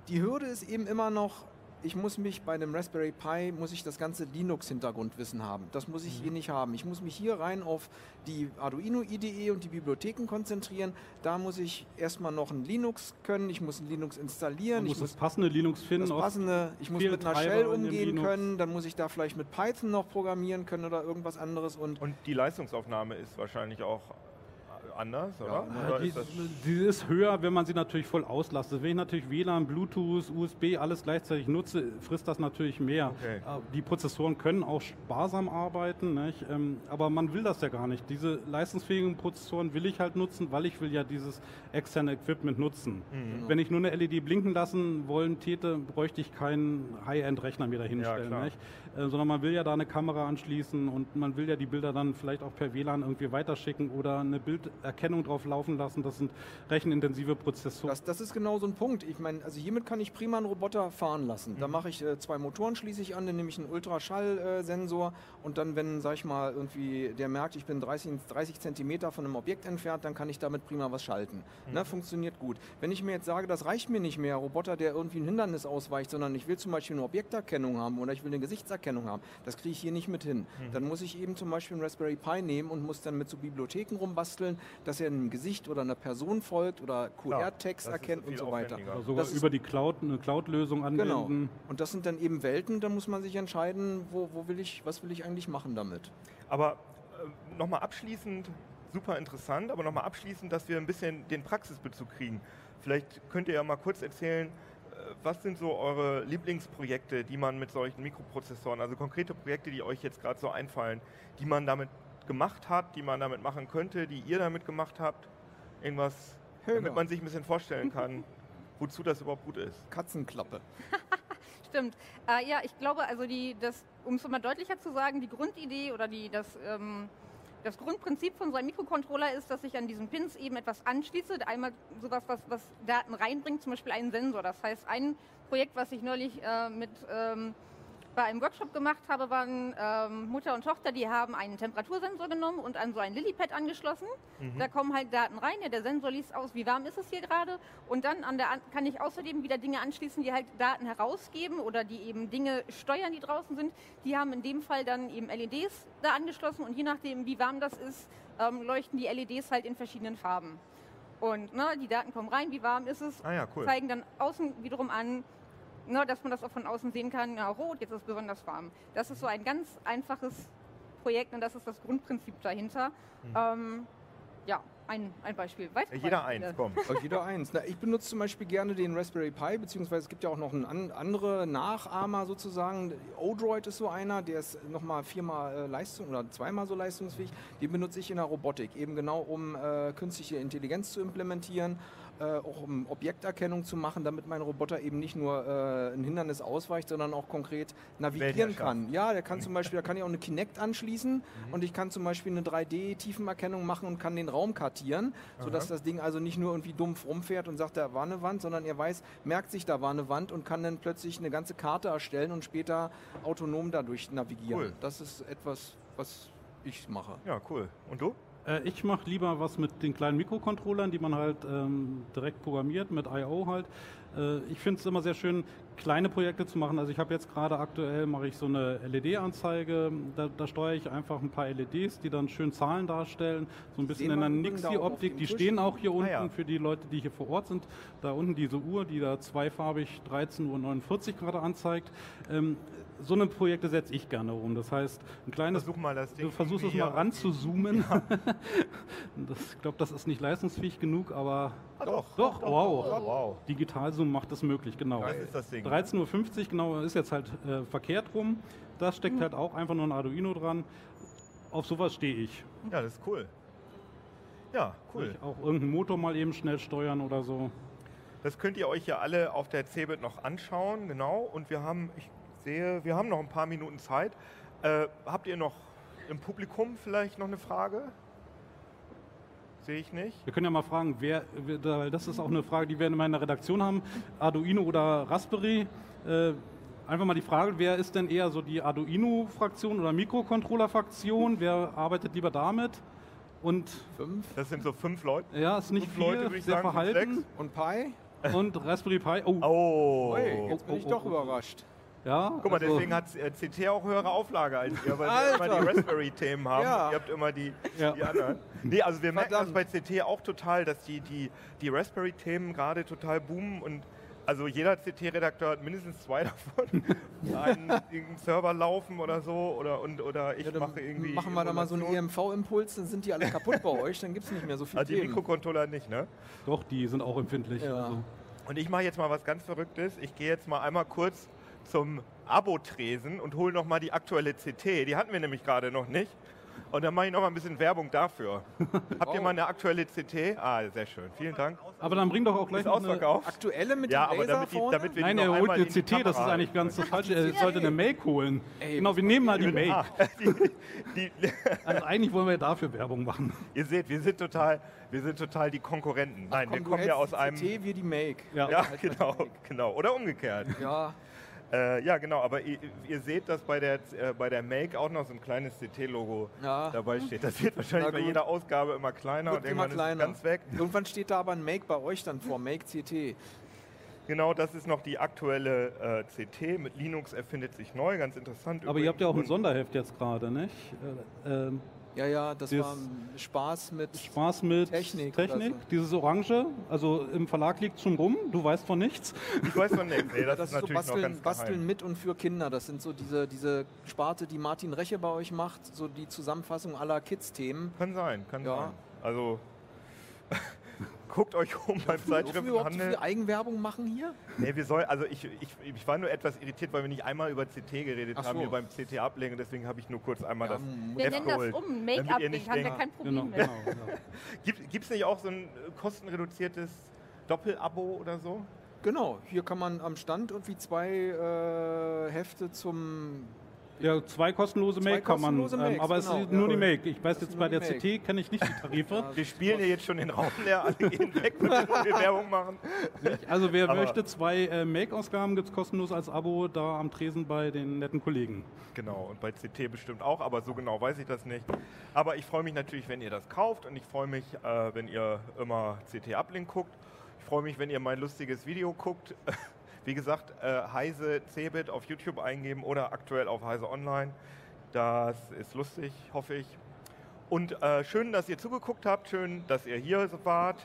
Die Hürde ist eben immer noch, ich muss mich bei einem Raspberry Pi, muss ich das ganze Linux-Hintergrundwissen haben. Das muss ich mhm. hier nicht haben. Ich muss mich hier rein auf die Arduino IDE und die Bibliotheken konzentrieren. Da muss ich erstmal noch ein Linux können, ich muss ein Linux installieren. Ich muss das passende Linux finden. Das passende, ich muss mit einer Shell umgehen können, dann muss ich da vielleicht mit Python noch programmieren können oder irgendwas anderes. Und, und die Leistungsaufnahme ist wahrscheinlich auch anders, oder? Ja, oder die, ist die, ist höher, wenn man sie natürlich voll auslastet. Wenn ich natürlich WLAN, Bluetooth, USB alles gleichzeitig nutze, frisst das natürlich mehr. Okay. Äh, die Prozessoren können auch sparsam arbeiten, nicht? Ähm, aber man will das ja gar nicht. Diese leistungsfähigen Prozessoren will ich halt nutzen, weil ich will ja dieses externe Equipment nutzen. Mhm. Wenn ich nur eine LED blinken lassen wollen täte, bräuchte ich keinen High-End-Rechner mir dahinstellen. Ja, sondern man will ja da eine Kamera anschließen und man will ja die Bilder dann vielleicht auch per WLAN irgendwie weiterschicken oder eine Bilderkennung drauf laufen lassen. Das sind rechenintensive Prozessoren. Das, das ist genau so ein Punkt. Ich meine, also hiermit kann ich prima einen Roboter fahren lassen. Mhm. Da mache ich äh, zwei Motoren schließe ich an, dann nehme ich einen Ultraschallsensor äh, und dann, wenn, sag ich mal, irgendwie der merkt, ich bin 30, 30 Zentimeter von einem Objekt entfernt, dann kann ich damit prima was schalten. Mhm. Ne, funktioniert gut. Wenn ich mir jetzt sage, das reicht mir nicht mehr, Roboter, der irgendwie ein Hindernis ausweicht, sondern ich will zum Beispiel eine Objekterkennung haben oder ich will eine Gesichtserkennung Spracherkennung haben. Das kriege ich hier nicht mit hin. Mhm. Dann muss ich eben zum Beispiel einen Raspberry Pi nehmen und muss dann mit so Bibliotheken rumbasteln, dass er einem Gesicht oder einer Person folgt oder QR-Text erkennt und so weiter. Also sogar über die Cloud, eine Cloud-Lösung anwenden. Genau. Und das sind dann eben Welten, da muss man sich entscheiden, wo, wo will ich, was will ich eigentlich machen damit. Aber äh, nochmal abschließend, super interessant, aber nochmal abschließend, dass wir ein bisschen den Praxisbezug kriegen. Vielleicht könnt ihr ja mal kurz erzählen, was sind so eure Lieblingsprojekte, die man mit solchen Mikroprozessoren, also konkrete Projekte, die euch jetzt gerade so einfallen, die man damit gemacht hat, die man damit machen könnte, die ihr damit gemacht habt? Irgendwas, Höger. damit man sich ein bisschen vorstellen kann, wozu das überhaupt gut ist. Katzenklappe. Stimmt. Äh, ja, ich glaube, also die, um es mal deutlicher zu sagen, die Grundidee oder die, das ähm, das Grundprinzip von so einem Mikrocontroller ist, dass ich an diesen Pins eben etwas anschließe. Einmal sowas, was, was Daten reinbringt, zum Beispiel einen Sensor. Das heißt, ein Projekt, was ich neulich äh, mit ähm, bei einem Workshop gemacht habe, waren ähm, Mutter und Tochter, die haben einen Temperatursensor genommen und an so ein Lilipad angeschlossen. Mhm. Da kommen halt Daten rein. Ja, der Sensor liest aus, wie warm ist es hier gerade. Und dann an der, kann ich außerdem wieder Dinge anschließen, die halt Daten herausgeben oder die eben Dinge steuern, die draußen sind. Die haben in dem Fall dann eben LEDs da angeschlossen und je nachdem, wie warm das ist, ähm, leuchten die LEDs halt in verschiedenen Farben. Und ne, die Daten kommen rein, wie warm ist es, ah ja, cool. zeigen dann außen wiederum an, ne, dass man das auch von außen sehen kann, ja, rot, jetzt ist es besonders warm. Das ist so ein ganz einfaches Projekt und das ist das Grundprinzip dahinter. Mhm. Ähm, ja, ein, ein Beispiel. Weitere jeder Beispiele. eins, komm. jeder eins. Na, ich benutze zum Beispiel gerne den Raspberry Pi, beziehungsweise es gibt ja auch noch einen an, andere Nachahmer sozusagen. Odroid ist so einer, der ist nochmal viermal äh, Leistung oder zweimal so leistungsfähig. Den benutze ich in der Robotik, eben genau um äh, künstliche Intelligenz zu implementieren äh, auch um Objekterkennung zu machen, damit mein Roboter eben nicht nur äh, ein Hindernis ausweicht, sondern auch konkret navigieren kann. Ja, der kann zum Beispiel, da kann ich auch eine Kinect anschließen mhm. und ich kann zum Beispiel eine 3D-Tiefenerkennung machen und kann den Raum kartieren, sodass Aha. das Ding also nicht nur irgendwie dumpf rumfährt und sagt, da war eine Wand, sondern er weiß, merkt sich, da war eine Wand und kann dann plötzlich eine ganze Karte erstellen und später autonom dadurch navigieren. Cool. Das ist etwas, was ich mache. Ja, cool. Und du? Äh, ich mache lieber was mit den kleinen Mikrocontrollern, die man halt ähm, direkt programmiert, mit I.O. halt. Äh, ich finde es immer sehr schön, kleine Projekte zu machen. Also ich habe jetzt gerade aktuell, mache ich so eine LED-Anzeige, da, da, steuere ich einfach ein paar LEDs, die dann schön Zahlen darstellen, so ein bisschen in der Nixie-Optik. Die stehen auch hier unten ah, ja. für die Leute, die hier vor Ort sind. Da unten diese Uhr, die da zweifarbig 13.49 Uhr gerade anzeigt. Ähm, so eine Projekte setze ich gerne um. Das heißt, ein kleines. Versuch mal das Ding. Du versuchst es mal ranzuzoomen. Ja. ich glaube, das ist nicht leistungsfähig genug, aber. Ah, doch, doch, doch, wow. Doch, wow. Digital Zoom macht das möglich, genau. Was ist das Ding? 13.50 Uhr, genau, ist jetzt halt äh, verkehrt rum. Das steckt hm. halt auch einfach nur ein Arduino dran. Auf sowas stehe ich. Ja, das ist cool. Ja, cool. auch irgendeinen Motor mal eben schnell steuern oder so. Das könnt ihr euch ja alle auf der CeBIT noch anschauen, genau. Und wir haben, ich sehe, wir haben noch ein paar Minuten Zeit. Äh, habt ihr noch im Publikum vielleicht noch eine Frage? Sehe ich nicht. Wir können ja mal fragen, wer, das ist auch eine Frage, die wir in meiner Redaktion haben, Arduino oder Raspberry. Äh, einfach mal die Frage, wer ist denn eher so die Arduino-Fraktion oder Mikrocontroller-Fraktion? Wer arbeitet lieber damit? Und fünf? Das sind so fünf Leute. Ja, ist nicht fünf viel, Leute, sehr sagen, verhalten. Und Pi? Und Raspberry Pi. Oh, oh. Hey, jetzt bin ich oh, doch oh, oh. überrascht. Ja, Guck mal, also deswegen hat CT äh, auch höhere Auflage als ihr, weil wir immer die Raspberry-Themen haben. Ja. Ihr habt immer die, ja. die anderen. Nee, also wir Verdammt. merken das bei CT auch total, dass die, die, die Raspberry-Themen gerade total boomen und also jeder CT-Redakteur hat mindestens zwei davon. einen irgendeinen Server laufen oder so oder, und, oder ich ja, mache irgendwie. Machen wir da mal so einen EMV-Impuls, dann sind die alle kaputt bei euch, dann gibt es nicht mehr so viel. Also die Mikrocontroller nicht, ne? Doch, die sind auch empfindlich. Ja. Also. Und ich mache jetzt mal was ganz Verrücktes. Ich gehe jetzt mal einmal kurz zum Abo-Tresen und hole nochmal die aktuelle CT. Die hatten wir nämlich gerade noch nicht. Und dann mache ich noch mal ein bisschen Werbung dafür. Habt ihr mal eine aktuelle CT? Ah, sehr schön. Vielen Dank. Aber dann bring doch auch gleich noch eine aktuelle mit ja, dem Laser aber damit, die, damit wir Nein, er holt eine CT, das ist eigentlich ganz das Falsche. Er sollte eine Make holen. Ey, genau, wir nehmen mal die Make. Ah, die, die also eigentlich wollen wir dafür Werbung machen. Ihr seht, wir sind total, wir sind total die Konkurrenten. Nein, Ach, wir kommen ja aus einem... CT, wir die Make. Ja, ja genau, genau. Oder umgekehrt. Ja. Äh, ja, genau, aber ihr, ihr, seht, dass bei der, äh, bei der Make auch noch so ein kleines CT-Logo ja. dabei steht. Das wird wahrscheinlich bei jeder Ausgabe immer kleiner Wird und irgendwann immer kleiner. ist es ganz weg. Irgendwann steht da aber ein Make bei euch dann vor, Make CT. Genau, das ist noch die aktuelle äh, CT. Mit Linux erfindet sich neu, ganz interessant. Aber übrigens. ihr habt ja auch ein Sonderheft jetzt gerade, nicht? Äh, ähm ja, ja, das war Spaß mit, Spaß mit Technik. Technik. So. Dieses Orange, also im Verlag liegt schon rum, du weißt von nichts. Ich weiß von nichts. Nee, das, das, ist, natürlich so Basteln, noch ganz Basteln mit und für Kinder. Das sind so diese, diese Sparte, die Martin Reche bei euch macht, so die Zusammenfassung aller Kids-Themen. Kann sein, kann ja. sein. Also guckt euch um beim Zeitschriftenhandel. wir Eigenwerbung machen hier? Nee, wir sollen, also ich, ich, ich war nur etwas irritiert, weil wir nicht einmal über CT geredet so. haben hier beim CT ablegen, deswegen habe ich nur kurz einmal ja, das Wir nennen das um, Make-up-Link, haben wir kein Problem genau, mit. Genau, genau. Gibt es nicht auch so ein kostenreduziertes Doppelabo oder so? Genau, hier kann man am Stand irgendwie zwei äh, Hefte zum Ja, zwei kostenlose Make kann man, ähm, Makes, aber genau. es ist nur ja. die Make. Ich weiß jetzt bei der Make. CT kenne ich nicht die Tarife. Wir spielen ja jetzt schon den Raum leer, alle gehen weg, wenn wir Werbung machen. Also wer aber möchte, zwei äh, Make-Ausgaben gibt es kostenlos als Abo da am Tresen bei den netten Kollegen. Genau, und bei CT bestimmt auch, aber so genau weiß ich das nicht. Aber ich freue mich natürlich, wenn ihr das kauft und ich freue mich, äh, wenn ihr immer CT Uplink guckt. Ich freue mich, wenn ihr mein lustiges Video guckt. Wie gesagt, äh, Heise Cebit auf YouTube eingeben oder aktuell auf Heise Online. Das ist lustig, hoffe ich. Und äh, schön, dass ihr zugeguckt habt, schön, dass ihr hier wart.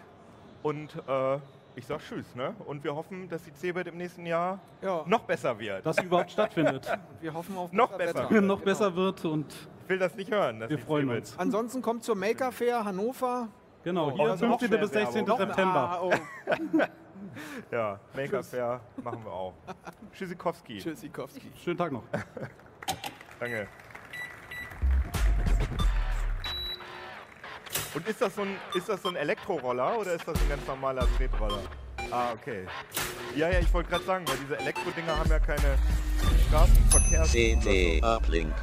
Und äh, ich sage Tschüss. Ne? Und wir hoffen, dass die Cebit im nächsten Jahr ja. noch besser wird. Dass sie überhaupt stattfindet. Wir hoffen auf noch besser. besser. noch besser genau. wird und ich will das nicht hören. wir freuen uns. Ansonsten kommt zur Maker Fair Hannover. Genau, hier also 15. bis 16. September. Ah, oh. ja, Maker Fair machen wir auch. Tschüssikowski. Tschüssikowski. Schönen Tag noch. Danke. Und ist das, so ein, ist das so ein Elektroroller oder ist das ein ganz normaler Tretroller? Ah, okay. Ja, ja, ich wollte gerade sagen, weil diese Elektrodinger haben ja keine Straßenverkehrs... CD Uplink.